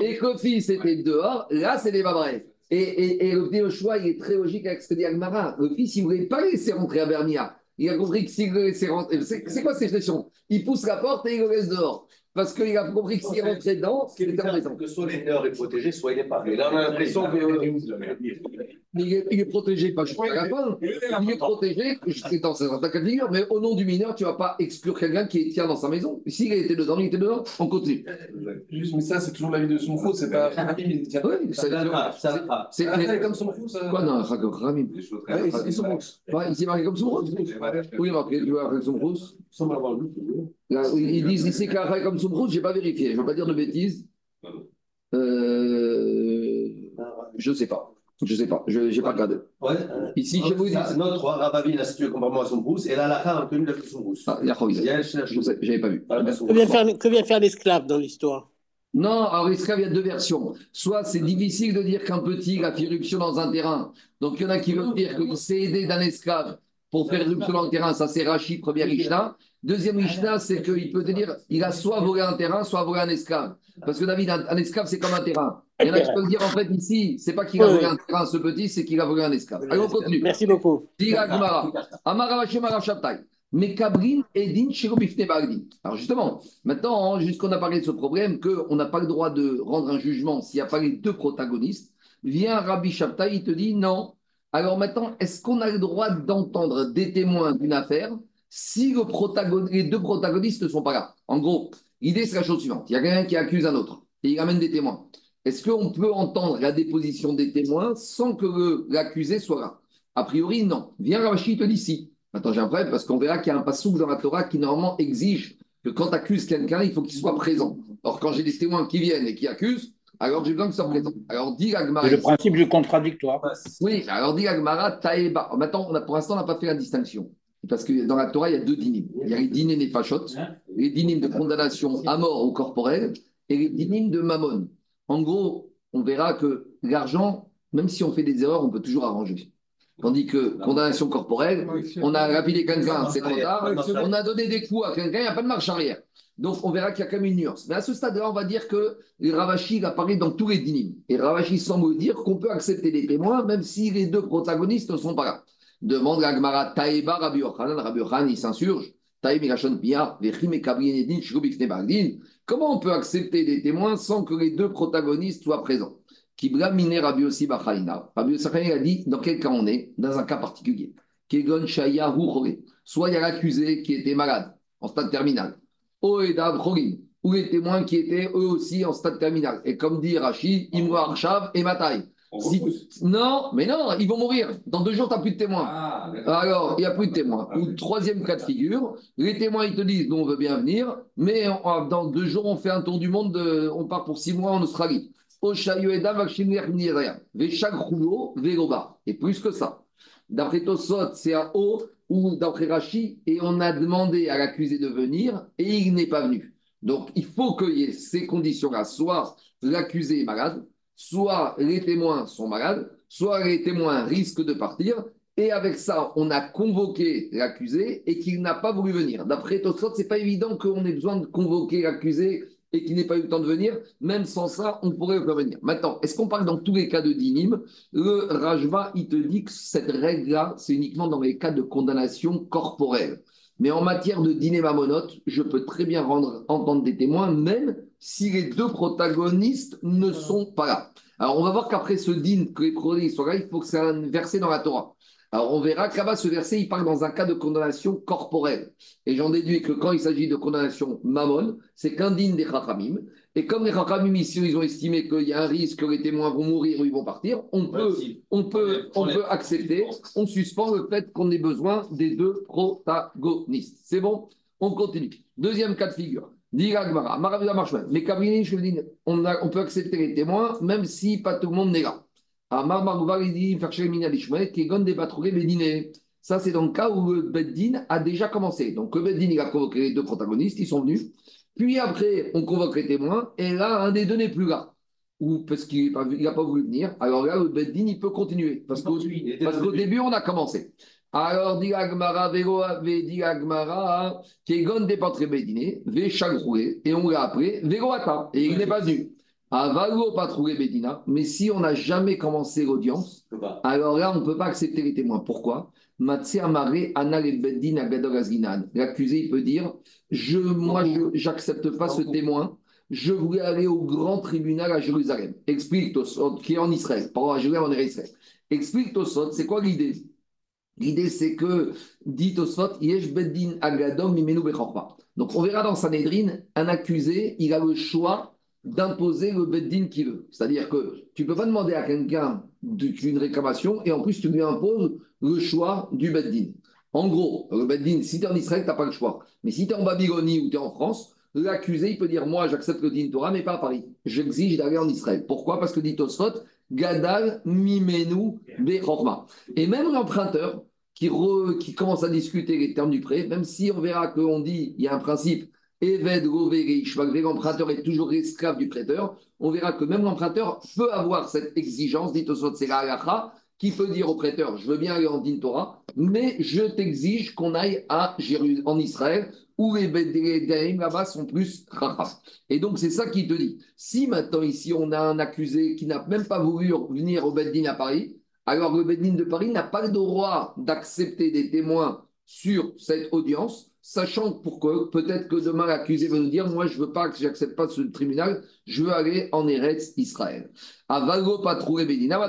et que le fils était dehors, là, c'est des vrais. Et, et, et le Yoshua, il est très logique avec ce que dit Agmara. Le fils, il ne voulait pas laisser rentrer à Bernia. Il a compris que s'il le laissait rentrer. C'est c'est quoi cette expression Il pousse la porte et il le laisse dehors. Parce qu'il a compris que s'il rentrait dedans, Ce qui est il était en c'est que soit les mineurs est protégé, soit il n'est pas. Et là, on a l'impression que. Mais Il est, il est protégé, pas jusqu'à la fin. Il est protégé, c'est dans certains cas de figure, mais au nom du mineur, tu ne vas pas exclure quelqu'un qui tient dans sa maison. S'il était dedans, il était dedans, on continue. Juste, mais ça, c'est toujours l'avis de son faux, c'est pas. Oui, Ça va, ça va. c'est- c'est- c'est comme son faux, ça. Quoi, non, Ramim. Ils- sont bons. Il s'est marqué comme Soumrous Oui, il est marqué, tu vois, avec Soumrous. Sans l'avoir lu. Là, Ils disent ici qu'il a marqué comme Soumrous, je n'ai pas vérifié, je ne veux pas dire de bêtises. Euh, je ne sais pas. Je ne sais pas, je n'ai pas regardé. Ouais. Ici, je vous dis. Roi Rabavine a situé complètement à son brousse, et là, la a reconnu la son brousse. Ah, il y a Khouiz. Je n'avais pas vu. Que vient faire, que vient faire l'esclave dans l'histoire? Non, alors esclave, il y a deux versions. Soit c'est difficile de dire qu'un petit a fait irruption dans un terrain. Donc il y en a qui veulent dire qu'il s'est aidé d'un esclave pour faire irruption dans le terrain. Ça, c'est Rachid, première Mishnah. Deuxième Mishnah, c'est qu'il peut te dire il a soit volé un terrain, soit volé un esclave. Parce que David, un, un esclave, c'est comme un terrain. Il y en a qui peuvent dire en fait ici, c'est pas qu'il a volé un terrain, ce petit, c'est qu'il a volé un esclave. Allez, on continue. Merci beaucoup. Mais Kabrin Edin. Alors justement, maintenant, hein, jusqu'on a parlé de ce problème, qu'on n'a pas le droit de rendre un jugement s'il n'y a pas les deux protagonistes, vient Rabbi Shabtai, il te dit non. Alors maintenant, est-ce qu'on a le droit d'entendre des témoins d'une affaire si les deux protagonistes ne sont pas là? En gros, l'idée c'est la chose suivante. Il y a quelqu'un qui accuse un autre et il amène des témoins. Est-ce qu'on peut entendre la déposition des témoins sans que l'accusé soit là? A priori, non. Viens Ravashi, il te dit si. Attends, j'ai un problème parce qu'on verra qu'il y a un passouk dans la Torah qui normalement exige que quand tu accuses quelqu'un, il faut qu'il soit présent. Or, quand j'ai des témoins qui viennent et qui accusent, alors j'ai besoin qu'ils soient présents. Alors, dis Agmara. C'est le principe du contradictoire. Oui, alors dit Agmara, Taïba. Maintenant, on a, pour l'instant, on n'a pas fait la distinction. Parce que dans la Torah, il y a deux dynimes. Il y a les dynimes nefashot, les dynimes de condamnation à mort ou corporelle, et les dynimes de mammon. En gros, on verra que l'argent, même si on fait des erreurs, on peut toujours arranger. Tandis que condamnation corporelle, on a lapidé quelqu'un, c'est trop tard. On a donné des coups à quelqu'un, il n'y a pas de marche arrière. Donc, on verra qu'il y a quand même une nuance. Mais à ce stade-là, on va dire que Ravashi apparaît dans tous les dynimes. Et Ravashi semble dire qu'on peut accepter des témoins, même si les deux protagonistes ne sont pas là. Demande la Gemara Taïba Rabbi Yochanan. Rabbi Yochanan, il s'insurge. Comment on peut accepter des témoins sans que les deux protagonistes soient présents? Kibla Mine Rabbi Yossi. Rabbi Yossi a dit dans quel cas on est? Dans un cas particulier. Kegon Shaya. Soit il y a l'accusé qui était malade, en stade terminal. Oedav Chorim. Ou les témoins qui étaient eux aussi en stade terminal? Et comme dit Rachid, Imro Arshav et Matai. On Si-. Non, mais non, ils vont mourir. Dans deux jours, tu n'as plus de témoins. Ah. Alors, il n'y a plus de témoins. Ah Ou troisième cas de figure, les témoins, ils te disent, nous, on veut bien venir, mais on- dans deux jours, on fait un tour du monde, de- on part pour six mois en Australie. Et plus que ça. D'après Tosot, c'est à haut, ou d'après Rachi, et on a demandé à l'accusé de venir, et il n'est pas venu. Donc, il faut qu'il y ait ces conditions-là. Soit l'accusé est malade, soit les témoins sont malades, soit les témoins risquent de partir, et avec ça, on a convoqué l'accusé et qu'il n'a pas voulu venir. D'après Tosot, c'est pas évident qu'on ait besoin de convoquer l'accusé et qu'il n'ait pas eu le temps de venir. Même sans ça, on pourrait le faire venir. Maintenant, est-ce qu'on parle dans tous les cas de dinim? Le Rajva, il te dit que cette règle-là, c'est uniquement dans les cas de condamnation corporelle. Mais en matière de dîner mamonote, je peux très bien rendre entendre des témoins, même si les deux protagonistes ne sont pas là. Alors, on va voir qu'après ce dîne, que les protagonistes soient là, il faut que c'est un verset dans la Torah. Alors, on verra que là-bas, ce verset, il parle dans un cas de condamnation corporelle. Et j'en déduis que quand il s'agit de condamnation mammon, c'est qu'un digne des Chachamim. Et comme les Chachamim ici, ils ont estimé qu'il y a un risque que les témoins vont mourir ou ils vont partir, on peut, on peut, on peut accepter, on suspend le fait qu'on ait besoin des deux protagonistes. C'est bon? On continue. Deuxième cas de figure. Maravilla Marshman. Mais on peut accepter les témoins, même si pas tout le monde n'est là. Amar il dit, Mina Batrouré Bédiné. Ça, c'est dans le cas où le Beddin a déjà commencé. Donc, le Beddin, il a convoqué les deux protagonistes, ils sont venus. Puis après, on convoque les témoins, et là, un des deux n'est plus là. Ou parce qu'il n'a pas voulu venir. Alors là, le Beddin, il peut continuer. Parce qu'au début, on a commencé. Alors, dit Agmara, Vélo, dit Agmara, Kegon Batrouré Bédiné, Vé Chagroué, et on l'a appelé Véloata, et il n'est pas venu. Avalo Patroué Bédina, mais si on n'a jamais commencé l'audience, alors là, on ne peut pas accepter les témoins. Pourquoi? L'accusé, il peut dire je, Moi, je n'accepte pas ce témoin. Je voulais aller au grand tribunal à Jérusalem. Explique Tosot, qui est en Israël. Pardon, à Jérusalem, on est à Israël. Explique Tosot, c'est quoi l'idée? L'idée, c'est que, dit Tosot, Yesh Beddin Agadol Mimenu. Donc, on verra dans Sanhedrin, un accusé, il a le choix d'imposer le beddin qu'il veut. C'est-à-dire que tu ne peux pas demander à quelqu'un une réclamation et en plus tu lui imposes le choix du beddin. En gros, le beddin, si tu es en Israël, tu n'as pas le choix. Mais si tu es en Babylonie ou tu es en France, l'accusé, il peut dire Moi, j'accepte le din Torah, mais pas à Paris. J'exige d'aller en Israël. Pourquoi? Parce que dit Tosfot, Gadal mimenu bechorma. Et même l'emprunteur qui, re- qui commence à discuter les termes du prêt, même si on verra qu'on dit il y a un principe Eved l'emprunteur est toujours esclave du prêteur, on verra que même l'emprunteur peut avoir cette exigence, dit au la halacha, qui peut dire au prêteur Je veux bien aller en din Torah, mais je t'exige qu'on aille à Jérusalem, en Israël, où les là-bas sont plus rachas. Et donc, c'est ça qui te dit. Si maintenant, ici, on a un accusé qui n'a même pas voulu venir au Beddin à Paris, alors le Beddin de Paris n'a pas le droit d'accepter des témoins sur cette audience, sachant pourquoi peut-être que demain l'accusé va nous dire Moi, je veux pas que j'accepte pas ce tribunal, je veux aller en Eretz Israël. Avago patrouille Bedina,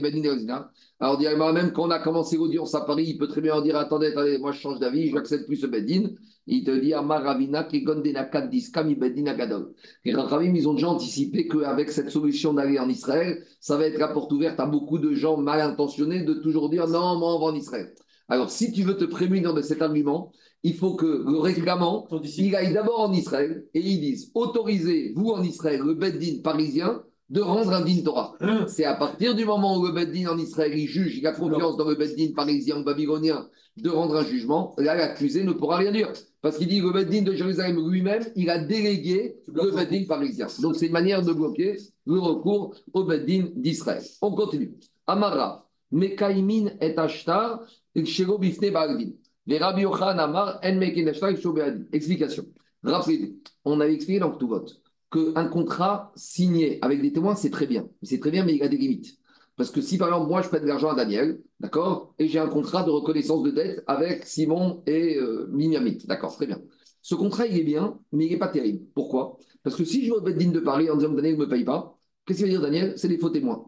Bedina. Alors, même quand on a commencé l'audience à Paris, il peut très bien en dire Attendez, attendez, moi je change d'avis, je n'accepte plus ce Bedin. Il te dit Amar Ravina qui Bedina Gadol. Les Rachamim, ils ont déjà anticipé qu'avec cette solution d'aller en Israël, ça va être la porte ouverte à beaucoup de gens mal intentionnés de toujours dire Non, moi on va en Israël. Alors, si tu veux te prémunir de cet argument, il faut que le réclamant, il aille d'abord en Israël et ils disent autorisez, vous en Israël, le Beddin parisien, de rendre un din Torah. C'est à partir du moment où le Beddin en Israël, il juge, il a confiance dans le Beddin parisien ou babylonien de rendre un jugement, là, l'accusé ne pourra rien dire. Parce qu'il dit le Beddin de Jérusalem lui-même, il a délégué le Beddin parisien. Donc, c'est une manière de bloquer le recours au Beddin d'Israël. On continue. Amara, Mekaimin et Ashtar, Explication. On avait expliqué dans tout vote qu'un contrat signé avec des témoins, c'est très bien. C'est très bien, mais il a des limites. Parce que si par exemple, moi, je prête de l'argent à Daniel, d'accord, et j'ai un contrat de reconnaissance de dette avec Simon et euh, d'accord, très bien. Ce contrat, il est bien, mais il n'est pas terrible. Pourquoi? Parce que si je vais au de Paris en disant que Daniel ne me paye pas, qu'est-ce qu'il va dire Daniel? C'est des faux témoins.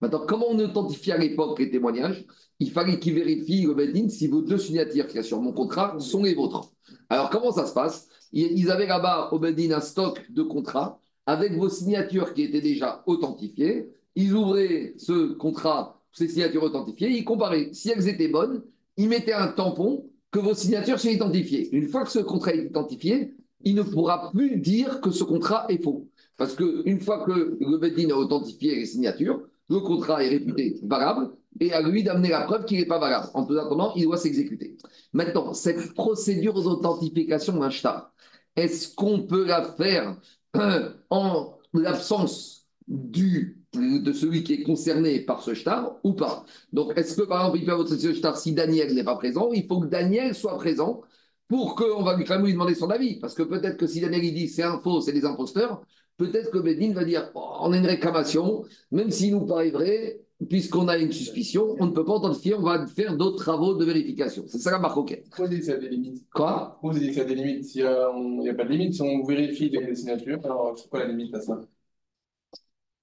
Maintenant, comment on authentifie à l'époque les témoignages? Il fallait qu'il vérifie le si vos deux signatures qu'il y a sur mon contrat sont les vôtres. Alors, comment ça se passe? Ils avaient là-bas au un stock de contrats avec vos signatures qui étaient déjà authentifiées. Ils ouvraient ce contrat, ces signatures authentifiées, ils comparaient. Si elles étaient bonnes, ils mettaient un tampon que vos signatures sont identifiées. Une fois que ce contrat est identifié, il ne pourra plus dire que ce contrat est faux. Parce qu'une fois que le a authentifié les signatures, le contrat est réputé valable et à lui d'amener la preuve qu'il n'est pas valable. En tout attendant, il doit s'exécuter. Maintenant, cette procédure d'authentification d'un shtar, est-ce qu'on peut la faire euh, en l'absence du, de celui qui est concerné par ce shtar ou pas? Donc, est-ce que par exemple, il peut avoir ce shtar si Daniel n'est pas présent? Il faut que Daniel soit présent pour qu'on va lui, quand même lui demander son avis. Parce que peut-être que si Daniel il dit c'est un faux, c'est des imposteurs, peut-être que Bedin va dire oh, on a une réclamation, même s'il nous paraît vrai, puisqu'on a une suspicion, on ne peut pas authentifier, on va faire d'autres travaux de vérification. C'est ça la marque Pourquoi vous dites qu'il y a des limites? Quoi? Pourquoi vous dites qu'il y a des limites? S'il n'y a, pas de limite, si on vérifie les signatures, alors c'est quoi la limite à ça?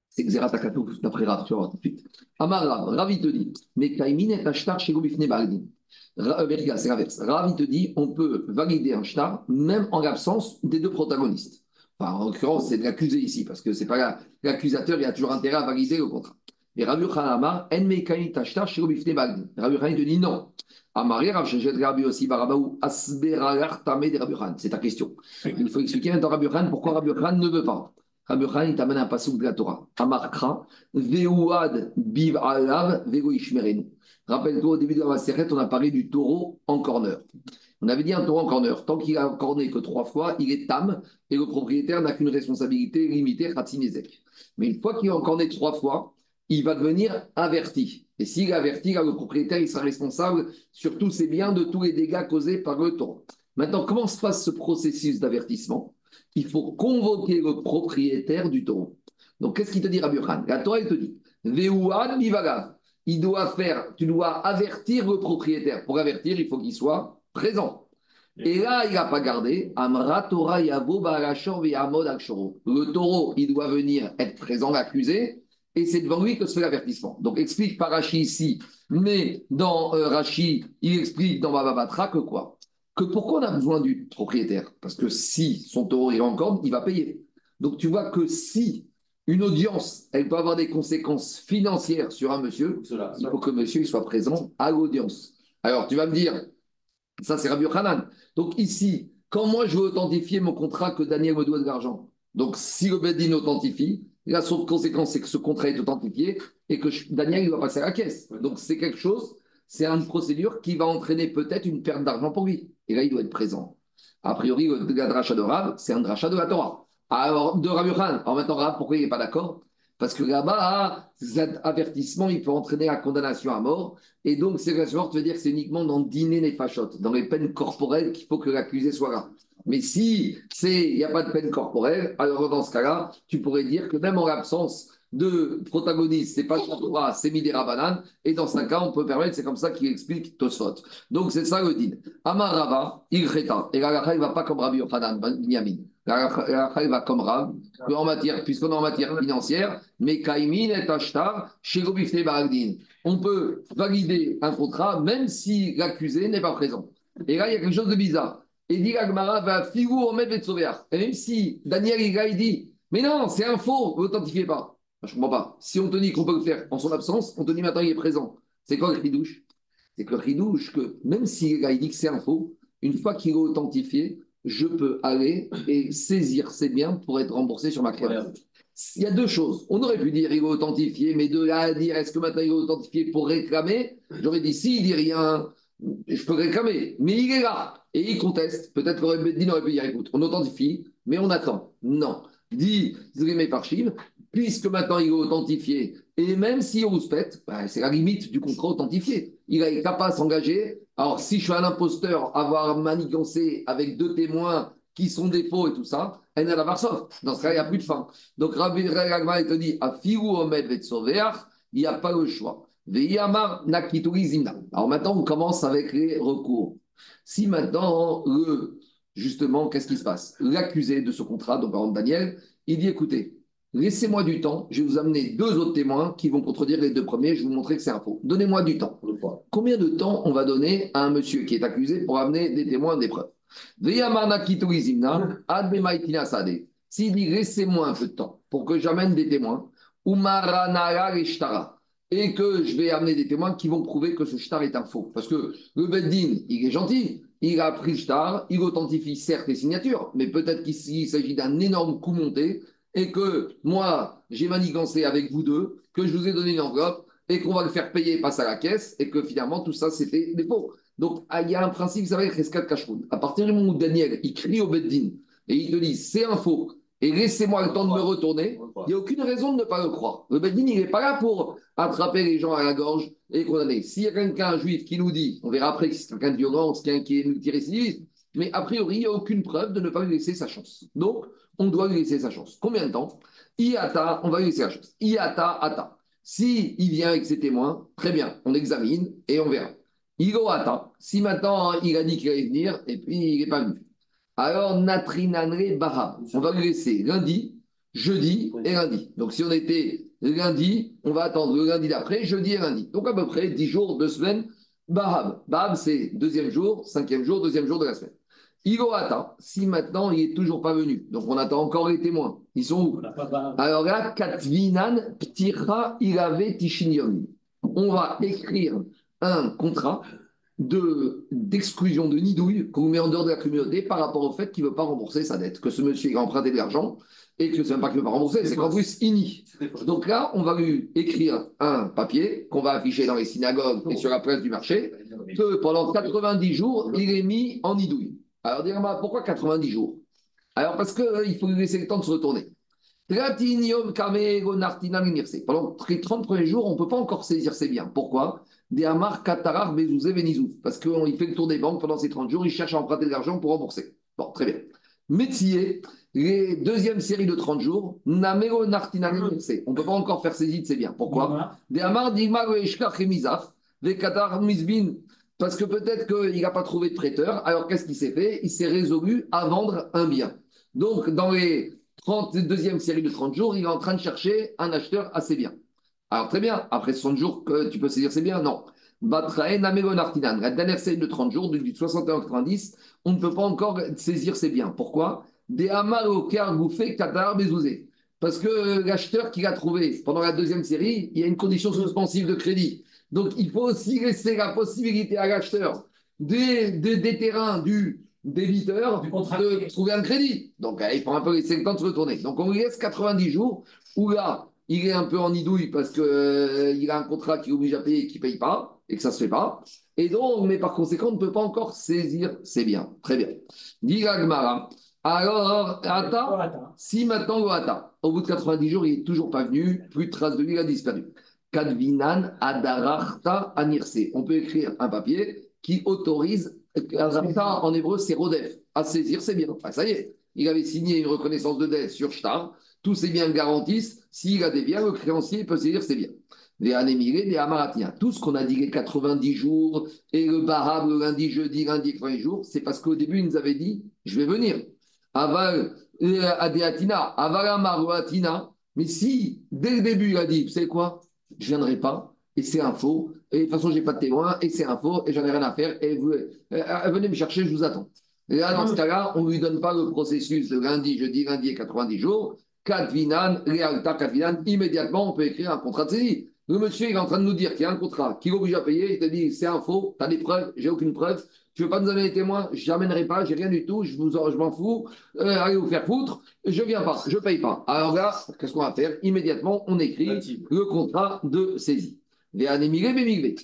C'est Xeratakatou, d'après Rav, tu vas voir tout de suite. Amar Rav, Rav il te dit, mais Kaimin est ashtar chez Gobifne Baldin. C'est l'inverse. Rav il te dit, on peut valider un shtar même en l'absence des deux protagonistes. Enfin, en l'occurrence, c'est de l'accusé ici, parce que c'est pas l'accusateur, il a toujours intérêt à valider le contrat. Et Rabbi Hanama, en Hanama te dit non. C'est ta question. Il faut expliquer maintenant Rabbi Han pourquoi Rabbi Han ne veut pas. Rabbi Han, il t'amène un passage de la Torah. Amarkra, Veuad Biv Alav, Vego Ishmerenu. Rappelle-toi, au début de la Maseret, on a parlé du taureau en corner. On avait dit un taureau en corner. Tant qu'il a corné que trois fois, il est tam et le propriétaire n'a qu'une responsabilité limitée, Khatsinezek. Mais une fois qu'il a corné trois fois, il va devenir averti. Et s'il est averti, le propriétaire il sera responsable sur tous ses biens, de tous les dégâts causés par le taureau. Maintenant, comment se passe ce processus d'avertissement? Il faut convoquer le propriétaire du taureau. Donc, qu'est-ce qu'il te dit, Rabbi La Torah, il te dit Veuad. Il doit faire, tu dois avertir le propriétaire. Pour avertir, il faut qu'il soit présent. Et là, il n'a pas gardé. Amra Torah Yavo Le taureau, il doit venir être présent, l'accusé, et c'est devant lui que se fait l'avertissement. Donc, explique par Rashi ici, mais dans euh, Rashi, il explique dans Bababatra que quoi? Que pourquoi on a besoin du propriétaire? Parce que si son taureau est en corde, il va payer. Donc, tu vois que si une audience, elle peut avoir des conséquences financières sur un monsieur, il faut que monsieur il soit présent à l'audience. Alors, tu vas me dire, ça c'est Rabbi Hanan. Donc, ici, quand moi je veux authentifier mon contrat que Daniel me doit de l'argent, donc si le Bedin authentifie, la seule conséquence, c'est que ce contrat est authentifié et que Daniel il doit passer à la caisse. Donc c'est quelque chose, c'est une procédure qui va entraîner peut-être une perte d'argent pour lui. Et là, il doit être présent. A priori, le dracha de Rav, c'est un dracha de la Torah. Alors, de Rabbi Khan, même temps, Rav, pourquoi il n'est pas d'accord? Parce que là-bas, cet avertissement, il peut entraîner la condamnation à mort. Et donc, c'est la mort, tu veux dire que c'est uniquement dans dîner les fachottes, dans les peines corporelles qu'il faut que l'accusé soit là. Mais si il n'y a pas de peine corporelle, alors dans ce cas-là, tu pourrais dire que même en l'absence de protagoniste, c'est pas toi, c'est Midera Banane, et dans ce cas, on peut permettre, c'est comme ça qu'il explique Tosfot. Donc c'est ça le din. Amarava, il reta, et la il ne va pas comme Rabbi Yochanan, Binyamin. La il va comme Rav, en matière, puisqu'on est en matière financière, mais Kaimin et Ashtar, chez Gobifne Baragdin. On peut valider un contrat même si l'accusé n'est pas présent. Et là, il y a quelque chose de bizarre. Et dit Agmara va figou omet Et même si Daniel il dit, mais non, c'est un faux, vous n'authentifiez pas. Je ne comprends pas. Si on te dit qu'on peut le faire en son absence, on te dit maintenant il est présent. C'est quoi le ridouche? C'est que le ridouche, que même si il dit que c'est un faux, une fois qu'il est authentifié, je peux aller et saisir ses biens pour être remboursé sur ma créance. Il y a deux choses. On aurait pu dire il est authentifié, mais de là à dire est-ce que maintenant il est authentifié pour réclamer, j'aurais dit s'il dit rien, je peux réclamer. Mais il est là. Et il conteste. Peut-être dit aurait pu dire écoute, on authentifie, mais on attend. Non. Dit Zrimé Parchiv, puisque maintenant il est authentifié, et même si on rouspète, bah, c'est la limite du contrat authentifié. Il n'est pas à s'engager. Alors, si je suis un imposteur, avoir manigancé avec deux témoins qui sont des faux et tout ça, elle n'a la Dans ce cas, il n'y a plus de fin. Donc, Rabbi Ragma, il te dit, à Fiou Omed il n'y a pas le choix. Alors maintenant, on commence avec les recours. Si maintenant, justement, qu'est-ce qui se passe? L'accusé de ce contrat, donc par exemple Daniel, il dit écoutez, laissez-moi du temps, je vais vous amener deux autres témoins qui vont contredire les deux premiers, je vais vous montrer que c'est un faux. Donnez-moi du temps. Combien de temps on va donner à un monsieur qui est accusé pour amener des témoins, des preuves? S'il dit laissez-moi un peu de temps pour que j'amène des témoins, et que je vais amener des témoins qui vont prouver que ce shtar est un faux. Parce que le Beddin, il est gentil, il a pris le shtar, il authentifie certes les signatures, mais peut-être qu'ici il s'agit d'un énorme coup monté, et que moi, j'ai manigancé avec vous deux, que je vous ai donné une enveloppe, et qu'on va le faire payer, passe à la caisse, et que finalement tout ça c'était des faux. Donc ah, il y a un principe qui s'appelle Rescat Kashroun. À partir du moment où Daniel, il crie au Beddin, et il te dit c'est un faux, et laissez-moi le temps de me retourner, il n'y a aucune raison de ne pas le croire. Le Bedin, il n'est pas là pour attraper les gens à la gorge et condamner. S'il y a quelqu'un, un juif, qui nous dit, on verra après que c'est quelqu'un de violence, quelqu'un qui est multirécidiviste, mais a priori, il n'y a aucune preuve de ne pas lui laisser sa chance. Donc, on doit lui laisser sa chance. Combien de temps? Iata, on va lui laisser sa chance. Iata, ata. Si il vient avec ses témoins, très bien, on examine et on verra. Igo ata. Si maintenant il a dit qu'il allait venir et puis il n'est pas venu. Alors, Natrinanre Baham. On va lui laisser lundi, jeudi et lundi. Donc, si on était lundi, on va attendre le lundi d'après, jeudi et lundi. Donc, à peu près 10 jours, 2 semaines. Baham. Baham, c'est deuxième jour, cinquième jour, deuxième jour de la semaine. Igo attend. Si maintenant, il n'est toujours pas venu. Donc, on attend encore les témoins. Ils sont où Alors là, Katvinan Ptira Irave Tishinium. On va écrire un contrat de, d'exclusion de nidouille qu'on met en dehors de la communauté par rapport au fait qu'il ne veut pas rembourser sa dette, que ce monsieur a emprunté de l'argent et que ce n'est pas qu'il ne veut pas rembourser, c'est qu'en plus il nie. Donc là, on va lui écrire un papier qu'on va afficher dans les synagogues et sur la presse du marché, que pendant 90 jours, il est mis en nidouille. Alors, dire pourquoi 90 jours? Alors, parce qu'il faut lui laisser le temps de se retourner. Pendant les 30 premiers jours, on ne peut pas encore saisir ses biens. Pourquoi? Des Amar Katarar Bezouzé Venizouf. Parce qu'il fait le tour des banques pendant ces 30 jours, il cherche à emprunter de l'argent pour rembourser. Bon, très bien. Métier, les deuxième série de 30 jours, Namero On ne peut pas encore faire saisie de ses biens. Pourquoi? Des Amar Digma Misbin. Parce que peut-être qu'il n'a pas trouvé de prêteur. Alors qu'est-ce qu'il s'est fait? Il s'est résolu à vendre un bien. Donc, dans les 32e série de 30 jours, il est en train de chercher un acheteur à ses biens. Alors très bien, après 60 jours, que tu peux saisir c'est bien Non. La dernière série de 30 jours, du 61 au 90, on ne peut pas encore saisir ses biens. Pourquoi? Des Parce que l'acheteur qui l'a trouvé pendant la deuxième série, il y a une condition suspensive de crédit. Donc il faut aussi laisser la possibilité à l'acheteur des, des, terrains du débiteur de trouver un crédit. Donc il faut un peu laisser le temps de se retourner. Donc on lui laisse 90 jours où là, il est un peu en idouille parce qu'il euh, a un contrat qui oblige à payer et qui ne paye pas, et que ça ne se fait pas. Et donc, mais par conséquent, on ne peut pas encore saisir ses biens. Très bien. Dit Alors, Ata, si maintenant Ata, au bout de 90 jours, il n'est toujours pas venu, plus de traces de lui, il a disparu. On peut écrire un papier qui autorise, en hébreu, c'est Rodef, à saisir ses biens. Ah, ça y est, il avait signé une reconnaissance de dette sur Shtar tous ces biens garantissent, s'il a des biens, le créancier peut saisir ses biens. Tout ce qu'on a dit les 90 jours et le barab le lundi, jeudi, lundi, 20 jours, c'est parce qu'au début, il nous avait dit Je vais venir. Aval, euh, Adéatina, Aval Amaruatina. Mais si, dès le début, il a dit Vous savez quoi? Je ne viendrai pas, et c'est un faux, et de toute façon, je n'ai pas de témoin, et c'est un faux, et j'en ai rien à faire, et vous, euh, euh, venez me chercher, je vous attends. Et là, dans ce cas-là, on ne lui donne pas le processus de lundi, jeudi, lundi et 90 jours, Katvinan, Realta Katvinan, immédiatement, on peut écrire un contrat de saisie. Le monsieur, il est en train de nous dire qu'il y a un contrat, qu'il oblige à payer, il te dit c'est un faux, tu as des preuves, j'ai aucune preuve, tu veux pas nous amener des témoins, je n'amènerai pas, j'ai rien du tout, je, vous, je m'en fous, euh, allez vous faire foutre, je viens pas, je paye pas. Alors là, qu'est-ce qu'on va faire? Immédiatement, on écrit le contrat de saisie.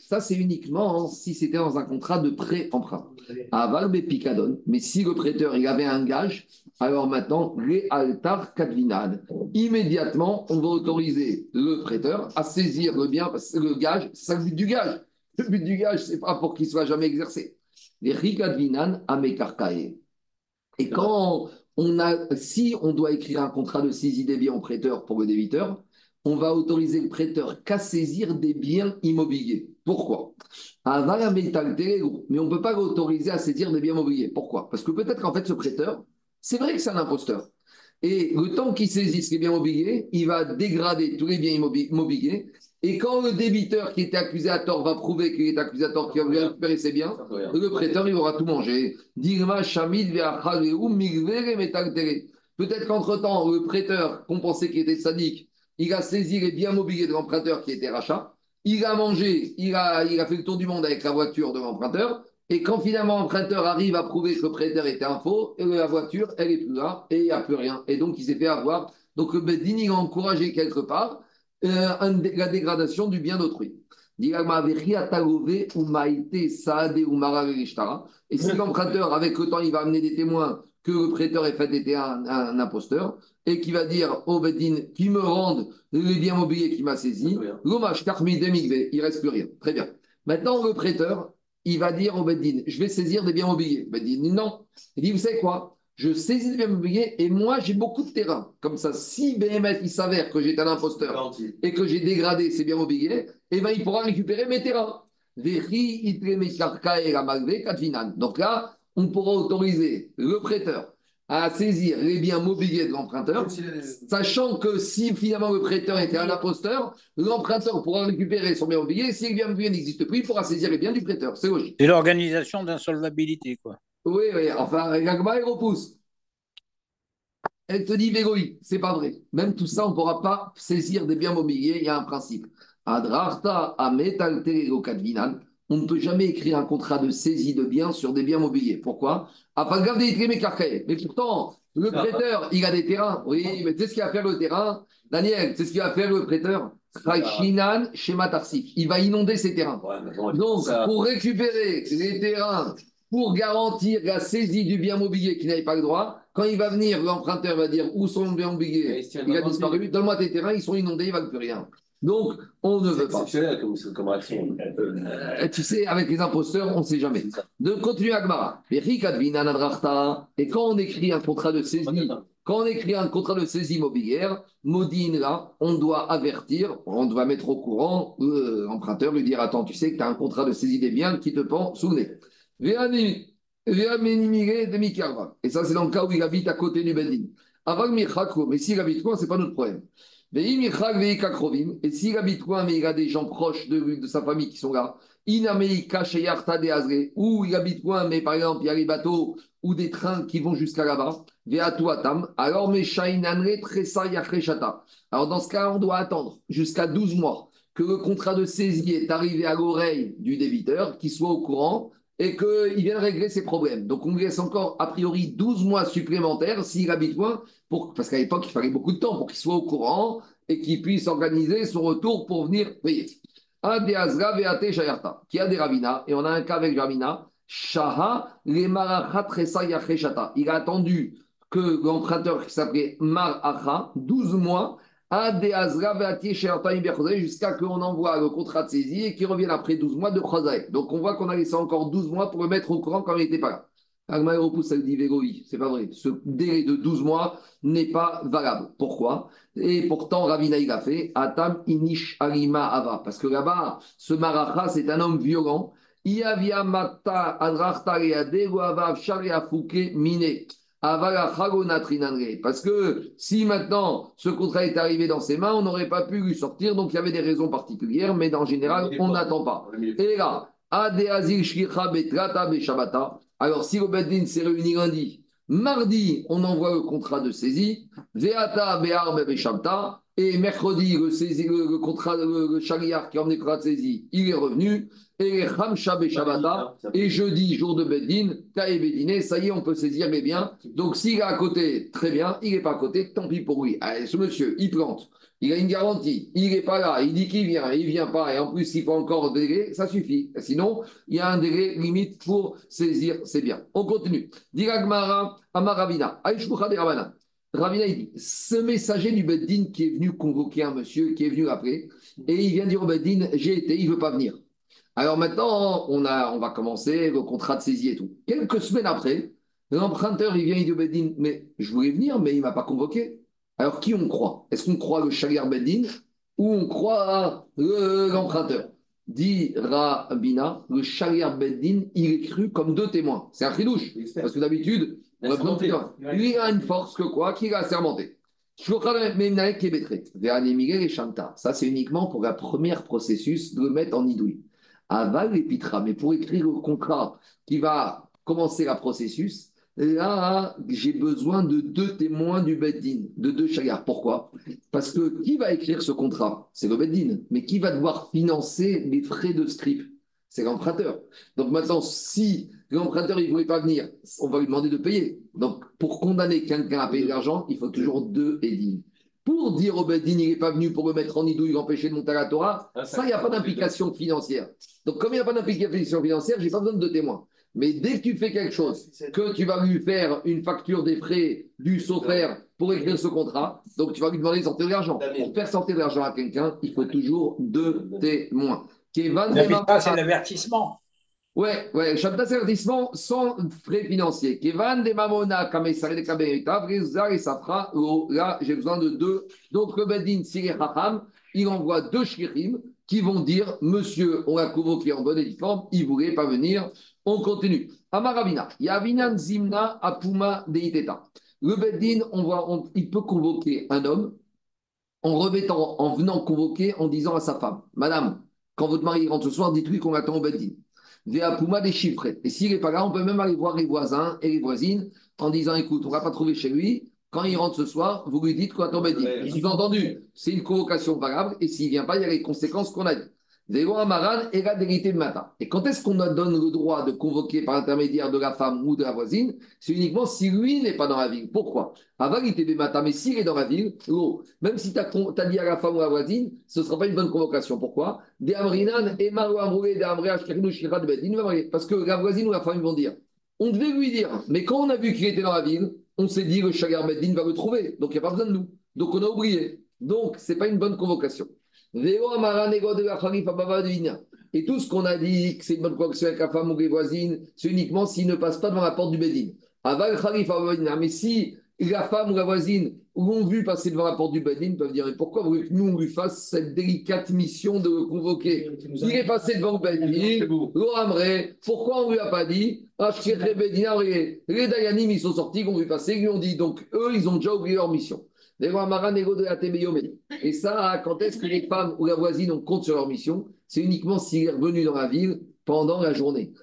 Ça, c'est uniquement si c'était dans un contrat de prêt-emprunt. Aval Picadon. Mais si le prêteur il avait un gage, alors maintenant, les altar kadvinad. Immédiatement, on va autoriser le prêteur à saisir le bien, parce que le gage, c'est ça le but du gage. Le but du gage, c'est pas pour qu'il soit jamais exercé. Les rikadvinan amekarkae. Et quand on a, si on doit écrire un contrat de saisie des biens au prêteur pour le débiteur, on va autoriser le prêteur qu'à saisir des biens immobiliers. Pourquoi? Mais on ne peut pas l'autoriser à saisir des biens immobiliers. Pourquoi? Parce que peut-être qu'en fait, ce prêteur, c'est vrai que c'est un imposteur. Et le temps qu'il saisisse les biens immobiliers, il va dégrader tous les biens immobiliers. Et quand le débiteur qui était accusé à tort va prouver qu'il est accusé à tort, qu'il va récupérer ses biens, le prêteur, il aura tout mangé. Peut-être qu'entre-temps, le prêteur, qu'on pensait qu'il était sadique, il a saisi les biens immobiliers de l'emprunteur qui était rachat. Il a mangé, il a, il a fait le tour du monde avec la voiture de l'emprunteur. Et quand finalement l'emprunteur arrive à prouver que le prêteur était un faux, la voiture, elle est plus là et il n'y a plus rien. Et donc il s'est fait avoir. Donc le Bedin, il a encouragé quelque part la dégradation du bien d'autrui. Et si l'emprunteur, avec le temps, il va amener des témoins que le prêteur est fait était un, un, imposteur et qui va dire au Bedin qui me rende les biens mobiliers qui m'a saisi, l'hommage il reste plus rien. Très bien. Maintenant, le prêteur, il va dire au Bedin, je vais saisir des biens mobiliers. Bedin, non. Il dit, vous savez quoi? Je saisis des biens mobiliers et moi, j'ai beaucoup de terrain. Comme ça, si BMF, il s'avère que j'ai un imposteur et que j'ai dégradé ces biens mobiliers, eh ben, il pourra récupérer mes terrains. Donc là, on pourra autoriser le prêteur à saisir les biens mobiliers de l'emprunteur, sachant que si finalement le prêteur était un imposteur, l'emprunteur pourra récupérer son bien mobilier. Si le bien mobilier n'existe plus, il pourra saisir les biens du prêteur. C'est logique. C'est l'organisation d'insolvabilité, quoi. Oui, oui. Enfin, Gagma, elle repousse. Elle te dit, Végoï, c'est pas vrai. Même tout ça, on ne pourra pas saisir des biens mobiliers. Il y a un principe. Adrarta on ne peut jamais écrire un contrat de saisie de biens sur des biens mobiliers. Pourquoi? Mais pourtant, le prêteur, il a des terrains. Oui, mais tu sais ce qu'il va faire le terrain? Daniel, c'est ce qu'il va faire le prêteur? Il va inonder ses terrains. Donc, pour récupérer les terrains, pour garantir la saisie du bien mobilier qui n'avait pas le droit, quand il va venir, l'emprunteur va dire où sont les biens mobiliers Il a disparu. Donne-moi tes terrains, ils sont inondés, ils ne valent plus rien. Donc, on ne veut pas. exceptionnel comme, comme action. Euh, tu sais, avec les imposteurs, on ne sait jamais. De continuer Agmara. Et quand on écrit un contrat de saisie, quand on écrit un contrat de saisie immobilière, Modine, là, on doit avertir, on doit mettre au courant l'emprunteur, lui dire Attends, tu sais que tu as un contrat de saisie des biens qui te pend sous le nez. Et ça, c'est dans le cas où il habite à côté du Bedin. Avant mais s'il habite quoi, ce n'est pas notre problème. Et s'il habite loin, mais il a des gens proches de, de sa famille qui sont là, ou il habite loin, mais par exemple, il y a les bateaux ou des trains qui vont jusqu'à là-bas, alors Alors dans ce cas, on doit attendre jusqu'à 12 mois que le contrat de saisie est arrivé à l'oreille du débiteur, qu'il soit au courant et qu'il vienne régler ses problèmes. Donc on lui laisse encore a priori 12 mois supplémentaires s'il habite loin, pour, parce qu'à l'époque il fallait beaucoup de temps pour qu'il soit au courant et qu'il puisse organiser son retour pour venir payer. Qui a des ravinas, et on a un cas avec Ravina, Shaha, les Il a attendu que l'emprunteur qui s'appelait Mar 12 mois, jusqu'à qu'on envoie le contrat de saisie et qu'il revienne après 12 mois de Khozaï. Donc on voit qu'on a laissé encore 12 mois pour le mettre au courant quand il n'était pas là. Agma repousse, elle dit c'est pas vrai. Ce délai de 12 mois n'est pas valable. Pourquoi? Et pourtant, Ravina, il a fait Atam Inish Alima Ava. Parce que là-bas, ce Maracha, c'est un homme violent. Iavia Mata Mine. Parce que si maintenant ce contrat est arrivé dans ses mains, on n'aurait pas pu lui sortir, donc il y avait des raisons particulières, mais en général, on n'attend pas. Et là, alors si le Beddin s'est réuni lundi, mardi, on envoie le contrat de saisie, Veata et mercredi, le, saisie, le, contrat, le, chariard qui a emmené le contrat de saisie, il est revenu, et et jeudi, jour de Beddin, et Beddiné, ça y est, on peut saisir les biens. Donc s'il est à côté, très bien, il n'est pas à côté, tant pis pour lui. Allez, ce monsieur, il plante, il a une garantie, il n'est pas là, il dit qu'il vient, il ne vient pas, et en plus il faut encore délai, ça suffit. Sinon, il y a un délai limite pour saisir ses biens. On continue. Diragmara, Amaravina, Aishmucha de Ravana. Ravina, il dit, ce messager du Beddin qui est venu convoquer un monsieur, qui est venu après, et il vient dire au Beddin, j'ai été, il ne veut pas venir. Alors maintenant, on, a, on va commencer le contrat de saisie et tout. Quelques semaines après, l'emprunteur, il vient, il dit au Beddin, mais je voulais venir, mais il ne m'a pas convoqué. Alors qui on croit? Est-ce qu'on croit le Chagar Beddin ou on croit l'emprunteur? Dit Rabina, le Shaliar Beddin, il est cru comme deux témoins. C'est un fridouche. Parce que d'habitude. Lui, a une force que quoi? Qu'il a assermenté. Ça, c'est uniquement pour le premier processus de le mettre en idouille. Aval et pitra, mais pour écrire le contrat qui va commencer le processus, là, j'ai besoin de deux témoins du Beddin, de deux chagars. Pourquoi? Parce que qui va écrire ce contrat? C'est le Beddin. Mais qui va devoir financer les frais de script? C'est l'emprunteur. Donc maintenant, si l'emprunteur ne voulait pas venir, on va lui demander de payer. Donc pour condamner quelqu'un à payer de l'argent, il faut toujours deux Edim. Pour dire au Beddin, il n'est pas venu pour le mettre en idouille, l'empêcher de monter à la Torah, ça, il n'y a pas d'implication financière. Donc, comme il n'y a pas d'implication financière, je n'ai pas besoin de témoins. Mais dès que tu fais quelque chose, que tu vas lui faire une facture des frais du sofer pour écrire ce contrat, donc tu vas lui demander de sortir de l'argent. Pour faire sortir de l'argent à quelqu'un, il faut toujours deux témoins. c'est l'avertissement. Ouais, ouais, Shabda, c'est l'avertissement sans frais financiers. Kevan de Mamona, Kamesare de et là, j'ai besoin de deux. Donc, le Bedin, Hacham, il envoie deux shkirim qui vont dire Monsieur, on l'a convoqué en bonne et forme, il ne voulait pas venir. On continue. Yavinan Zimna Apuma. Le Bedin, on voit, il peut convoquer un homme en remettant, en venant convoquer, en disant à sa femme Madame, quand votre mari rentre ce soir, dites-lui qu'on attend au Bedin. Puma des chiffres. Et s'il n'est pas là, on peut même aller voir les voisins et les voisines en disant écoute, on ne va pas trouver chez lui. Quand il rentre ce soir, vous lui dites quoi tombe dit. Il entendu, c'est une convocation valable et s'il ne vient pas, il y a les conséquences qu'on a dit. Et matin. Et quand est-ce qu'on donne le droit de convoquer par l'intermédiaire de la femme ou de la voisine? C'est uniquement si lui n'est pas dans la ville. Pourquoi? De matin, mais s'il est dans la ville, même si tu as, dit à la femme ou à la voisine, ce ne sera pas une bonne convocation. Pourquoi? Parce que la voisine ou la femme vont dire on devait lui dire, mais quand on a vu qu'il était dans la ville, on s'est dit le Chagar Beddin va le trouver, donc il n'y a pas besoin de nous. Donc on a oublié. Donc ce n'est pas une bonne convocation. Et tout ce qu'on a dit, que c'est une bonne convocation avec la femme ou les voisines, c'est uniquement s'il ne passe pas devant la porte du Bedin. Mais si la femme ou la voisine l'ont vu passer devant la porte du Bedin, peuvent dire pourquoi vous voulez que nous on lui fasse cette délicate mission de convoquer? Il est passé devant le Bedin, pourquoi on ne lui a pas dit? Les Dayanim ils sont sortis, ils ont vu passer, ils lui ont dit. Donc eux ils ont déjà oublié leur mission. Et ça, quand est-ce que les femmes ou la voisine ont compte sur leur mission? C'est uniquement s'il est revenu dans la ville pendant la journée.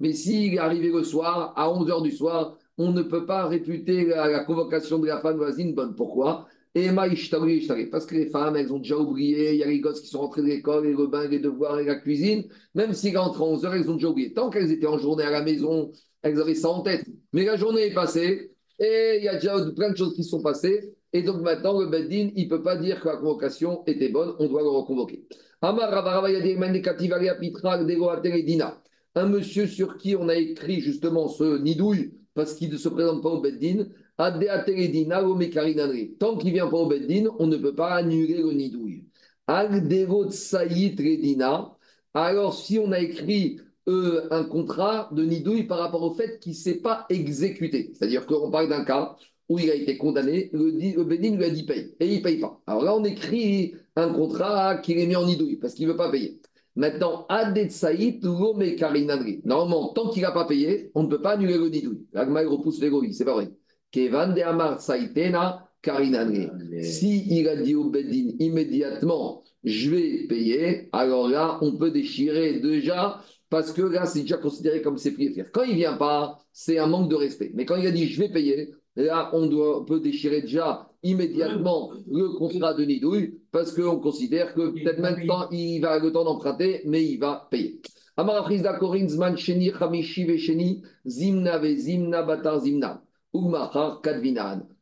Mais s'il est arrivé le soir, à 11h du soir, on ne peut pas réputer la, convocation de la femme voisine bonne. Pourquoi? Parce que les femmes, elles ont déjà oublié, il y a les gosses qui sont rentrés de l'école, les bain, les devoirs et la cuisine. Même s'ils rentrent à 11h, elles ont déjà oublié. Tant qu'elles étaient en journée à la maison, elles avaient ça en tête. Mais la journée est passée, et il y a déjà plein de choses qui sont passées. Et donc maintenant, le Beddin, il ne peut pas dire que la convocation était bonne, on doit le reconvoquer. Un monsieur sur qui on a écrit justement ce nidouille parce qu'il ne se présente pas au Beddin, tant qu'il ne vient pas au Beddin, on ne peut pas annuler le nidouille. Alors si on a écrit euh, un contrat de nidouille par rapport au fait qu'il ne s'est pas exécuté. C'est-à-dire qu'on parle d'un cas où il a été condamné, le, le Bénin lui a dit paye, et il ne paye pas. Alors là, on écrit un contrat qu'il est mis en nidouille parce qu'il ne veut pas payer. Maintenant, Adet Saïd, Normalement, tant qu'il n'a pas payé, on ne peut pas annuler le nidouille. L'agma, repousse l'égoïsme, c'est pas vrai. Kevan de Amar Saïtena, Si il a dit au Bedin immédiatement, je vais payer, alors là, on peut déchirer déjà parce que là, c'est déjà considéré comme ses prix Quand il vient pas, c'est un manque de respect. Mais quand il a dit je vais payer, là, on, doit, peut déchirer déjà immédiatement le contrat de Nidouille parce qu'on considère que peut-être maintenant il va le temps d'emprunter, mais il va payer.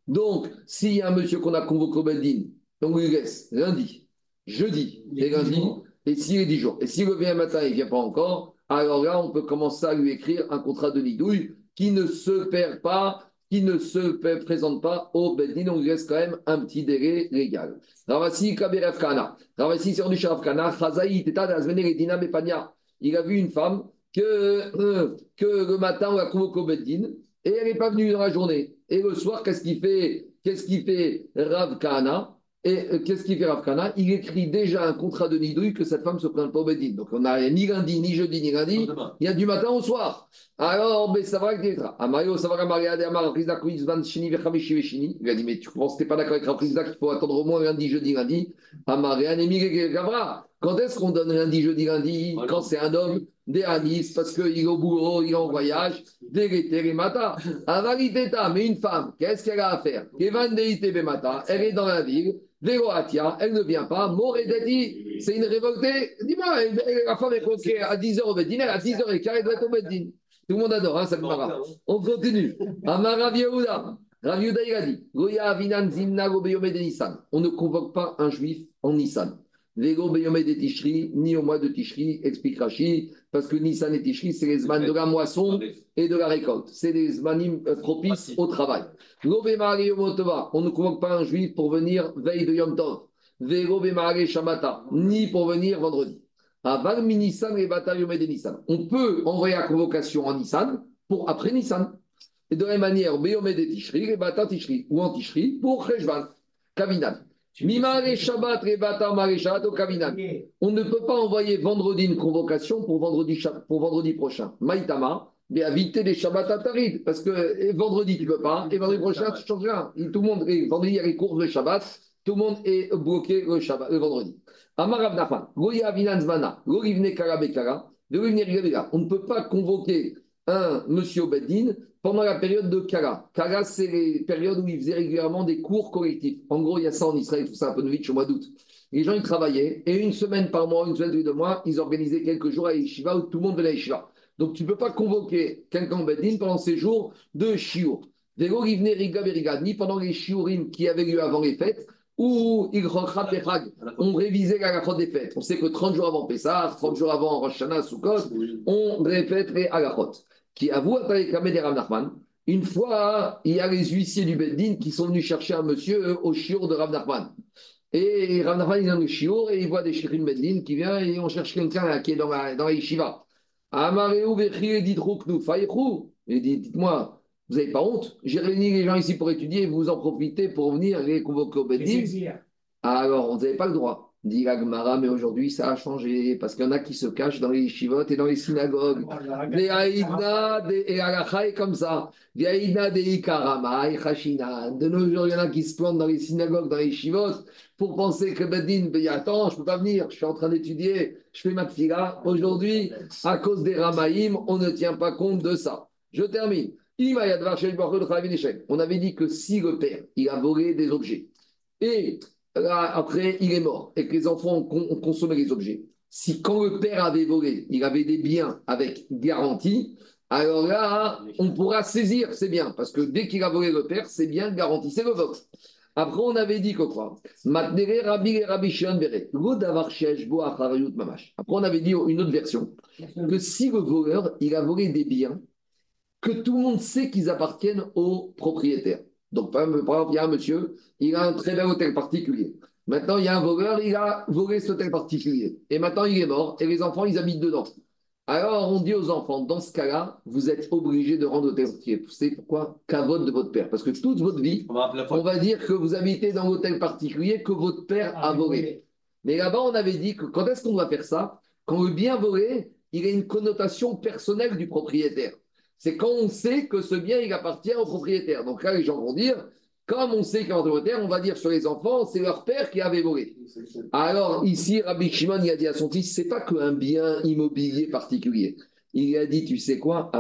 Donc, s'il y a un monsieur qu'on a convoqué au Bedin, on lui laisse lundi, jeudi et lundi, et s'il est 10 jours. Et s'il revient un matin il ne vient pas encore, alors là, on peut commencer à lui écrire un contrat de nidouille qui ne se perd pas, qui ne se présente pas au Beddin. On laisse quand même un petit délai légal. Ravasi Kaberef Kana. Ravasi sur du Bepania. Il a vu une femme que, euh, que le matin, on l'a convoqué au Beddin et elle n'est pas venue dans la journée. Et le soir, qu'est-ce qu'il fait? Qu'est-ce qu'il fait Rav Kana? Et euh, qu'est-ce qu'il fait Rafkana Il écrit déjà un contrat de nidouille que cette femme se prenne pas au Bedin. Donc on n'a ni lundi, ni jeudi, ni lundi. Il y a du matin au soir. Alors, mais ça va avec Amario, ça va Maria de Amar, Rizda, Van, Shini, Vechamishi, Vechini. Il a dit, mais tu penses que tu pas d'accord avec Rafrizda qu'il faut attendre au moins lundi, jeudi, lundi? Amaria, Nemi, Gavra. Quand est-ce qu'on donne lundi, jeudi, lundi? Quand c'est un homme des anis, parce qu'il est au boulot, il est en voyage, des mata. Avariteta, mais une femme, qu'est-ce qu'elle a à faire? Elle est dans la ville, Véloatia, elle ne vient pas. Moredeti, c'est une révoltée. Dis-moi, la femme est conquée à 10h au Beddin, à 10h15, elle doit être au Beddin. Tout le monde adore, hein, ça me marre. On continue. Amara Yehuda. Rav Yehuda, il a dit Goya Avinan Zimna Nissan. On ne convoque pas un juif en Nissan. Vego Beyome de Tishri, ni au mois de Tishri, explique Rashi, parce que Nissan et Tishri, c'est les zman de la moisson et de la récolte. C'est des zmanim euh, propices au travail. On ne convoque pas un juif pour venir veille de Yom Tov. Vego Shamata, ni pour venir vendredi. On peut envoyer la convocation en Nissan pour après Nissan. Et de la même manière, Beyome de Tishri, et Bata Tishri, ou en Tishri, pour Cheshvan, Kavinan. On ne peut pas envoyer vendredi une convocation pour vendredi, pour vendredi prochain. Maïtama, mais éviter les Shabbat Atarid. Parce que vendredi, tu ne peux pas, et vendredi prochain, tu ne changes rien. Tout le monde, vendredi, il y a les cours de Shabbat, tout le monde est bloqué le, Shabbat, le vendredi. On ne peut pas convoquer un monsieur Beddin pendant la période de Kara. Kara, c'est les périodes où ils faisaient régulièrement des cours collectifs. En gros, il y a ça en Israël, tout ça vite au mois d'août. Les gens, ils travaillaient et une semaine par mois, une semaine tous les deux mois, ils organisaient quelques jours à Yeshiva où tout le monde venait à Yeshiva. Donc, tu ne peux pas convoquer quelqu'un Beddin pendant ces jours de Shiur. Ni pendant les Shiurim qui avaient lieu avant les fêtes, ou on révisait la des fêtes. On sait que 30 jours avant Pessah, 30 jours avant Rosh Hashanah, Sukkot, on répète les halachot qui avoue. Une fois, il y a les huissiers du Beddin qui sont venus chercher un monsieur au chiour de Rav Nachman. Et Rav Nachman, il vient au chiour et il voit des shirim Beddin qui vient et on cherche quelqu'un qui est dans la, dans la yeshiva. Il dit, dites-moi, vous n'avez pas honte? J'ai réuni les gens ici pour étudier, vous en profitez pour venir les convoquer au Beddin. Alors, on n'avait pas le droit. Dit Gmara, mais aujourd'hui ça a changé parce qu'il y en a qui se cachent dans les chivotes et dans les synagogues. Les Aïdna, et est comme ça. Les Aïdna, des Ikarama, et De nos jours, il y en a qui se plantent dans les synagogues, dans les chivotes, pour penser que Bedin, ben, attends, je ne peux pas venir, je suis en train d'étudier, je fais ma fila. Aujourd'hui, à cause des Ramaïm, on ne tient pas compte de ça. Je termine. On avait dit que si le père, il a volé des objets, et après, il est mort et que les enfants ont, consommé les objets. Si quand le père avait volé, il avait des biens avec garantie, alors là, on pourra saisir ces biens, parce que dès qu'il a volé le père, c'est bien garanti, c'est le vote. Après, on avait dit quoi Après, on avait dit une autre version, que si le voleur, il a volé des biens, que tout le monde sait qu'ils appartiennent au propriétaire. Donc, par exemple, il y a un monsieur, il a un très bel hôtel particulier. Maintenant, il y a un voleur, il a volé cet hôtel particulier. Et maintenant, il est mort et les enfants, ils habitent dedans. Alors, on dit aux enfants, dans ce cas-là, vous êtes obligés de rendre l'hôtel particulier. Vous savez pourquoi Cavote de votre père. Parce que toute votre vie, on va dire que vous habitez dans l'hôtel particulier que votre père a volé. Mais là-bas, on avait dit que quand est-ce qu'on doit faire ça? Quand le bien volé, il a une connotation personnelle du propriétaire c'est quand on sait que ce bien, il appartient au propriétaire. Donc là, les gens vont dire, comme on sait qu'il propriétaire, on va dire sur les enfants, c'est leur père qui avait volé. Alors ici, Rabbi Shimon, il a dit à son fils, c'est pas qu'un bien immobilier particulier. Il a dit, tu sais quoi,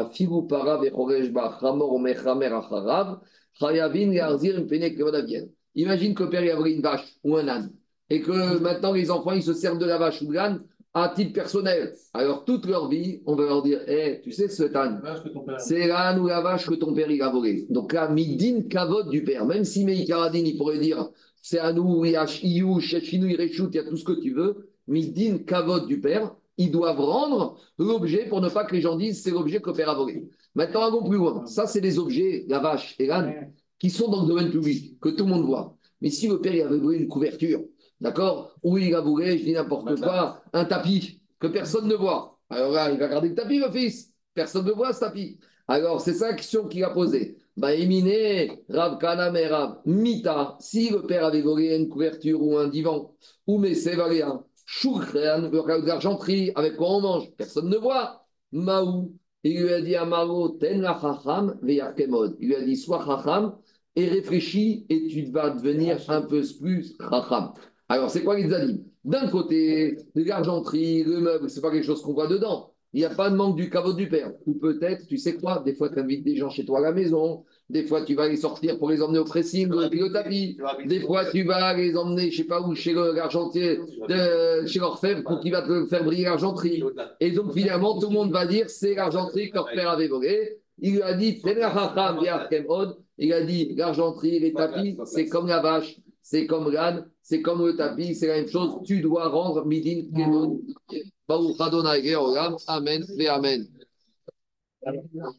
Imagine que le père a volé une vache ou un âne, et que maintenant les enfants, ils se servent de la vache ou de l'âne à titre personnel. Alors, toute leur vie, on va leur dire Hé, tu sais, ce âne, c'est l'âne ou la vache que ton père il a volé. Donc là, midin kavod du père. Même si Meikaradin, il pourrait dire c'est à nous, il y a Iou, il y a tout ce que tu veux. Midin kavod du père, ils doivent rendre l'objet pour ne pas que les gens disent c'est l'objet que le père a volé. Maintenant, allons plus loin. Ça, c'est des objets, la vache et l'âne, qui sont dans le domaine public, que tout le monde voit. Mais si le père il avait volé une couverture, D'accord? Ou il a voulu, je dis n'importe quoi, un tapis que personne ne voit. Alors là, il va garder le tapis, le fils. Personne ne voit ce tapis. Alors, c'est ça la question qu'il a posée. Bah, éminé, Rav Kana, mais Rav, Mita, si le père avait volé une couverture ou un divan, ou mais c'est valéa, Choukran, l'argenterie, avec quoi on mange, personne ne voit. Maou, il lui a dit à Maro, ten la chacham, veyarkemod. Il lui a dit, sois chacham et réfléchis et tu vas devenir un peu plus chacham. Alors, c'est quoi les alim D'un côté, l'argenterie, le meuble, c'est pas quelque chose qu'on voit dedans. Il n'y a pas de manque du caveau du père. Ou peut-être, tu sais quoi, des fois tu invites des gens chez toi à la maison, des fois tu vas les sortir pour les emmener au pressing, au le tapis, des fois tu vas les emmener, je sais pas où, chez l'argentier, chez l'orfèvre, pour qu'il va te faire briller l'argenterie. Et donc finalement, tout le monde va dire c'est l'argenterie que leur père avait volé. Il lui a dit, il a dit l'argenterie, les tapis, c'est comme la vache, c'est comme l'âne, c'est comme le tapis, c'est la même chose. Tu dois rendre midin Amen et Amen.